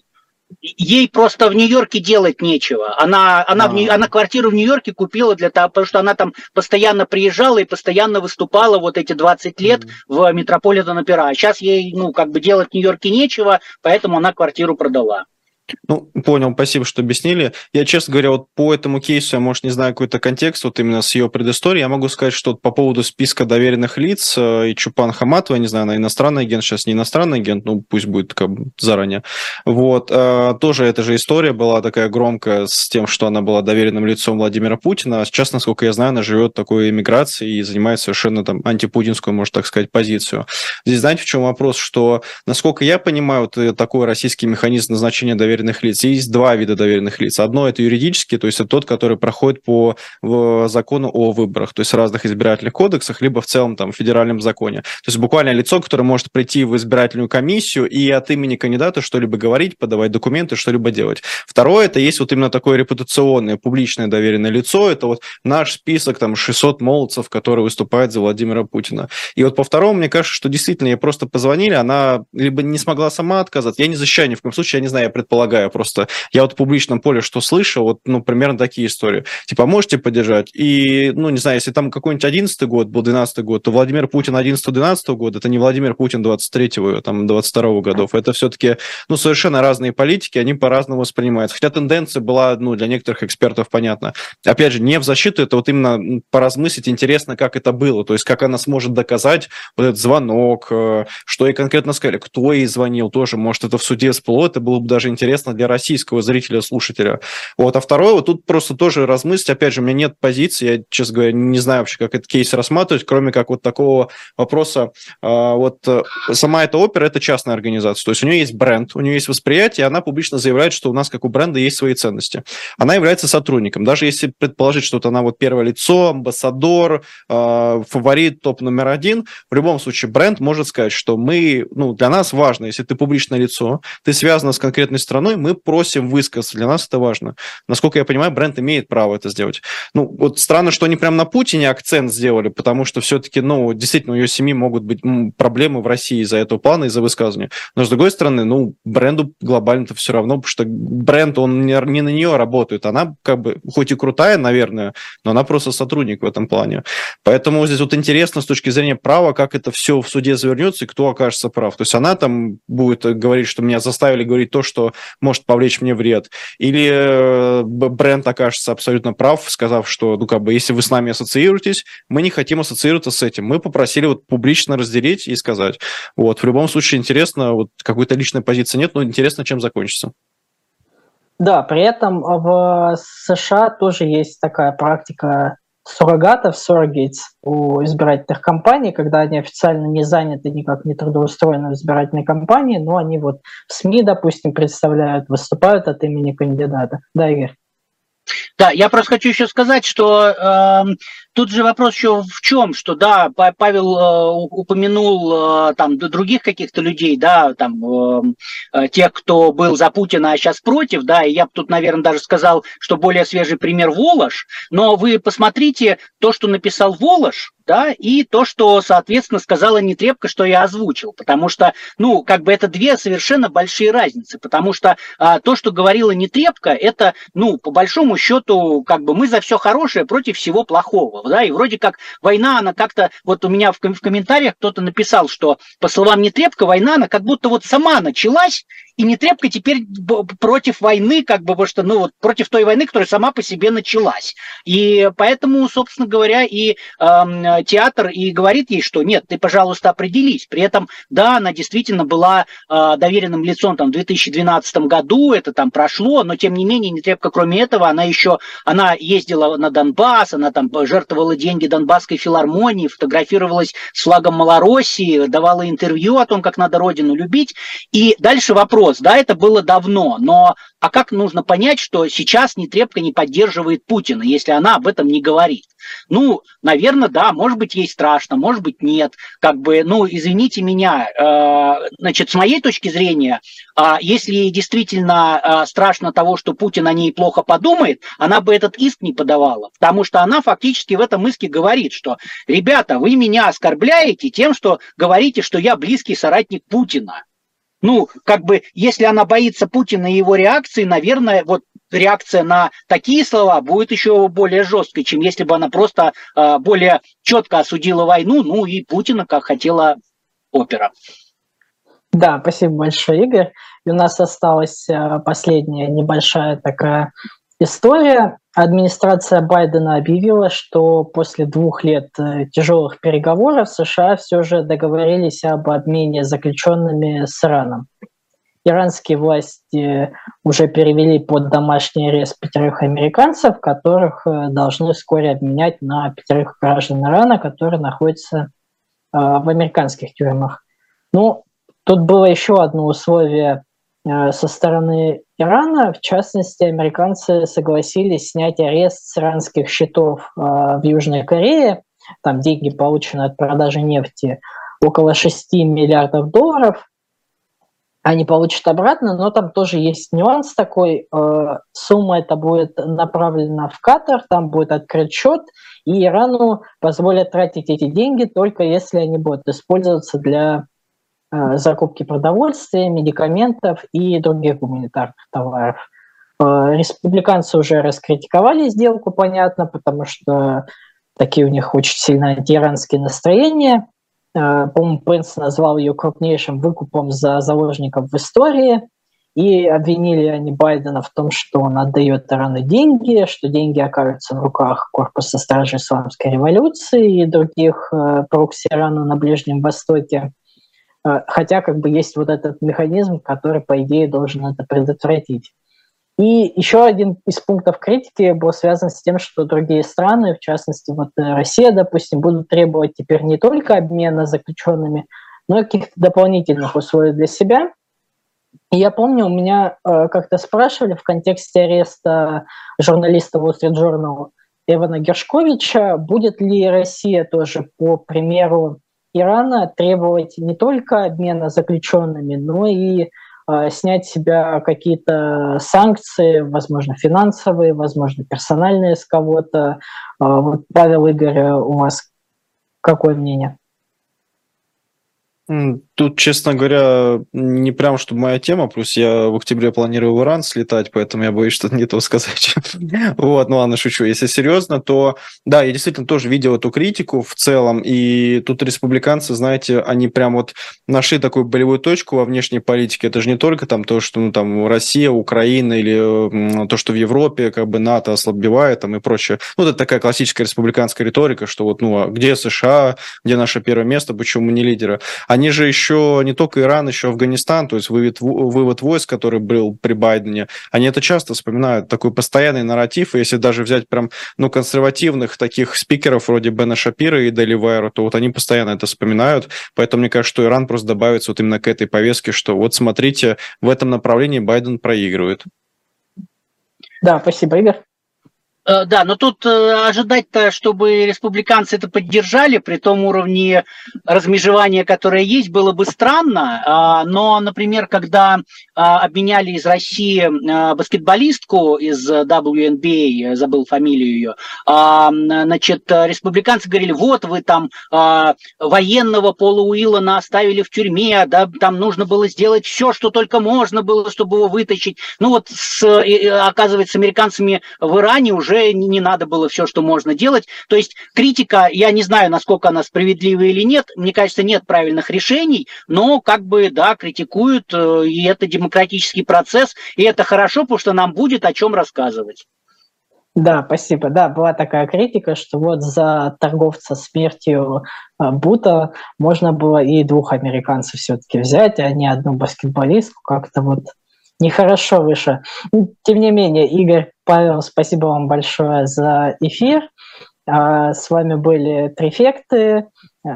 ей просто в Нью-Йорке делать нечего. Она, она, а. в, она квартиру в Нью-Йорке купила для того, потому что она там постоянно приезжала и постоянно выступала вот эти 20 лет mm. в Метрополитен опера. А сейчас ей, ну, как бы делать в Нью-Йорке нечего, поэтому она квартиру продала. Ну, понял, спасибо, что объяснили. Я, честно говоря, вот по этому кейсу, я, может, не знаю какой-то контекст, вот именно с ее предысторией, я могу сказать, что вот по поводу списка доверенных лиц э, и Чупан Хаматова, не знаю, она иностранный агент, сейчас не иностранный агент, ну, пусть будет как заранее. Вот, э, тоже эта же история была такая громкая с тем, что она была доверенным лицом Владимира Путина, а сейчас, насколько я знаю, она живет такой эмиграцией и занимает совершенно там антипутинскую, можно так сказать, позицию. Здесь, знаете, в чем вопрос, что, насколько я понимаю, вот э, такой российский механизм назначения доверенных доверенных лиц. Есть два вида доверенных лиц. Одно – это юридический, то есть это тот, который проходит по закону о выборах, то есть разных избирательных кодексах, либо в целом там федеральном законе. То есть буквально лицо, которое может прийти в избирательную комиссию и от имени кандидата что-либо говорить, подавать документы, что-либо делать. Второе – это есть вот именно такое репутационное, публичное доверенное лицо. Это вот наш список, там, 600 молодцев, которые выступают за Владимира Путина. И вот по второму, мне кажется, что действительно ей просто позвонили, она либо не смогла сама отказаться, я не защищаю ни в коем случае, я не знаю, я предполагаю, полагаю, просто я вот в публичном поле что слышал, вот, ну, примерно такие истории. Типа, можете поддержать? И, ну, не знаю, если там какой-нибудь 11 год был, 12 год, то Владимир Путин 11-12 года, это не Владимир Путин 23-го, там, 22 годов. Это все-таки, ну, совершенно разные политики, они по-разному воспринимаются. Хотя тенденция была, ну, для некоторых экспертов понятна. Опять же, не в защиту, это вот именно поразмыслить, интересно, как это было, то есть как она сможет доказать вот этот звонок, э, что ей конкретно сказали, кто ей звонил, тоже, может, это в суде всплыло, это было бы даже интересно интересно для российского зрителя, слушателя. Вот. А второе, вот тут просто тоже размыслить, опять же, у меня нет позиции, я, честно говоря, не знаю вообще, как этот кейс рассматривать, кроме как вот такого вопроса. А, вот э, сама эта опера – это частная организация, то есть у нее есть бренд, у нее есть восприятие, и она публично заявляет, что у нас, как у бренда, есть свои ценности. Она является сотрудником. Даже если предположить, что вот она вот первое лицо, амбассадор, а, фаворит, топ номер один, в любом случае бренд может сказать, что мы, ну, для нас важно, если ты публичное лицо, ты связана с конкретной страной, стороной, мы просим высказаться. Для нас это важно. Насколько я понимаю, бренд имеет право это сделать. Ну, вот странно, что они прям на Путине акцент сделали, потому что все-таки, ну, действительно, у ее семьи могут быть проблемы в России из-за этого плана, из-за высказывания. Но, с другой стороны, ну, бренду глобально-то все равно, потому что бренд, он не на нее работает. Она как бы, хоть и крутая, наверное, но она просто сотрудник в этом плане. Поэтому здесь вот интересно с точки зрения права, как это все в суде завернется и кто окажется прав. То есть она там будет говорить, что меня заставили говорить то, что может повлечь мне вред. Или э, бренд окажется абсолютно прав, сказав, что, ну, как бы, если вы с нами ассоциируетесь, мы не хотим ассоциироваться с этим. Мы попросили вот публично разделить и сказать. Вот, в любом случае интересно, вот какой-то личной позиции нет, но интересно, чем закончится. Да, при этом в США тоже есть такая практика суррогатов, surrogates у избирательных кампаний, когда они официально не заняты, никак не трудоустроены в избирательной кампании, но они вот в СМИ, допустим, представляют, выступают от имени кандидата. Да, Игорь? Да, я просто хочу еще сказать, что э, тут же вопрос еще в чем, что да, Павел э, упомянул э, там других каких-то людей, да, там э, э, тех, кто был за Путина, а сейчас против, да, и я бы тут, наверное, даже сказал, что более свежий пример Волош, но вы посмотрите то, что написал Волош, да, и то, что, соответственно, сказала Нетребко, что я озвучил, потому что, ну, как бы это две совершенно большие разницы, потому что а, то, что говорила Нетребко, это, ну, по большому счету, как бы мы за все хорошее против всего плохого, да, и вроде как война, она как-то, вот у меня в, в комментариях кто-то написал, что, по словам Нетребко, война, она как будто вот сама началась, и не трепка теперь против войны, как бы, потому что, ну, вот против той войны, которая сама по себе началась. И поэтому, собственно говоря, и э, театр и говорит ей, что нет, ты, пожалуйста, определись. При этом, да, она действительно была э, доверенным лицом там в 2012 году, это там прошло, но тем не менее, не трепка, кроме этого, она еще, она ездила на Донбасс, она там жертвовала деньги Донбасской филармонии, фотографировалась с флагом Малороссии, давала интервью о том, как надо родину любить. И дальше вопрос, да, это было давно, но а как нужно понять, что сейчас Нетребко не поддерживает Путина, если она об этом не говорит? Ну, наверное, да, может быть, ей страшно, может быть, нет. Как бы, ну, извините меня, э, значит, с моей точки зрения, э, если ей действительно э, страшно того, что Путин о ней плохо подумает, она бы этот иск не подавала, потому что она фактически в этом иске говорит, что, ребята, вы меня оскорбляете тем, что говорите, что я близкий соратник Путина. Ну, как бы, если она боится Путина и его реакции, наверное, вот реакция на такие слова будет еще более жесткой, чем если бы она просто э, более четко осудила войну, ну и Путина, как хотела опера. Да, спасибо большое, Игорь. И у нас осталась э, последняя небольшая такая история. Администрация Байдена объявила, что после двух лет э, тяжелых переговоров США все же договорились об обмене заключенными с Ираном. Иранские власти уже перевели под домашний арест пятерых американцев, которых э, должны вскоре обменять на пятерых граждан Ирана, которые находятся э, в американских тюрьмах. Ну, тут было еще одно условие со стороны Ирана, в частности, американцы согласились снять арест с иранских счетов э, в Южной Корее. Там деньги, полученные от продажи нефти, около 6 миллиардов долларов. Они получат обратно, но там тоже есть нюанс такой. Э, сумма это будет направлена в Катар, там будет открыт счет, и Ирану позволят тратить эти деньги только если они будут использоваться для Э, закупки продовольствия, медикаментов и других гуманитарных товаров. Э, республиканцы уже раскритиковали сделку, понятно, потому что такие у них очень сильно антииранские настроения. Э, по-моему, Пенс назвал ее крупнейшим выкупом за заложников в истории. И обвинили они Байдена в том, что он отдает Ирану деньги, что деньги окажутся в руках корпуса стражи исламской революции и других прокси Ирана на Ближнем Востоке. А, хотя как бы есть вот этот механизм, который, по идее, должен это предотвратить. И еще один из пунктов критики был связан с тем, что другие страны, в частности, вот э, Россия, допустим, будут требовать теперь не только обмена заключенными, но и каких-то дополнительных условий для себя. И я помню, у меня э, как-то спрашивали в контексте ареста журналиста Wall Street Journal Эвана Гершковича, будет ли Россия тоже, по примеру Ирана требовать не только обмена заключенными, но и снять с себя какие-то санкции, возможно, финансовые, возможно, персональные с кого-то. Вот, Павел Игорь, у вас какое мнение? Тут, честно говоря, не прям, что моя тема, плюс я в октябре планирую в Иран слетать, поэтому я боюсь что-то не то сказать. вот, ну ладно, шучу. Если серьезно, то да, я действительно тоже видел эту критику в целом, и тут республиканцы, знаете, они прям вот нашли такую болевую точку во внешней политике. Это же не только там то, что ну, там Россия, Украина или то, что в Европе как бы НАТО ослабевает там и прочее. Ну, это такая классическая республиканская риторика, что вот, ну, а где США, где наше первое место, почему мы не лидеры? Они же еще не только Иран, еще Афганистан, то есть вывод, вывод войск, который был при Байдене, они это часто вспоминают, такой постоянный нарратив, и если даже взять прям, ну, консервативных таких спикеров вроде Бена Шапира и Дели Вайра, то вот они постоянно это вспоминают, поэтому мне кажется, что Иран просто добавится вот именно к этой повестке, что вот смотрите, в этом направлении Байден проигрывает. Да, спасибо, Игорь. Э, да, но тут э, ожидать-то, чтобы республиканцы это поддержали при том уровне размежевания, которое есть, было бы странно. А, но, например, когда а, обменяли из России а, баскетболистку из WNBA, забыл фамилию ее, значит, республиканцы говорили, вот вы там военного Пола Уиллана оставили в тюрьме, да, там нужно было сделать все, что только можно было, чтобы его вытащить. Ну вот, с, оказывается, американцами в Иране уже уже не надо было все, что можно делать. То есть критика, я не знаю, насколько она справедлива или нет, мне кажется, нет правильных решений, но как бы, да, критикуют, э, и это демократический процесс, и это хорошо, потому что нам будет о чем рассказывать. Да, спасибо. Да, была такая критика, что вот за торговца смертью э, Бута можно было и двух американцев все-таки взять, а не одну баскетболистку. Как-то вот нехорошо выше. Тем не менее, Игорь, спасибо вам большое за эфир. А, с вами были Трефекты, э,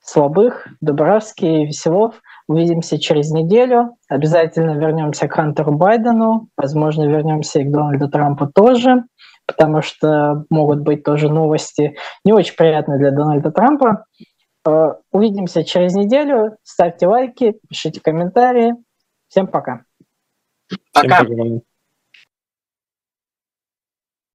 Слабых, Дубравский, Веселов. Увидимся через неделю. Обязательно вернемся к Хантеру Байдену. Возможно, вернемся и к Дональду Трампу тоже, потому что могут быть тоже новости не очень приятные для Дональда Трампа. Э, увидимся через неделю. Ставьте лайки, пишите комментарии. Всем пока. Пока.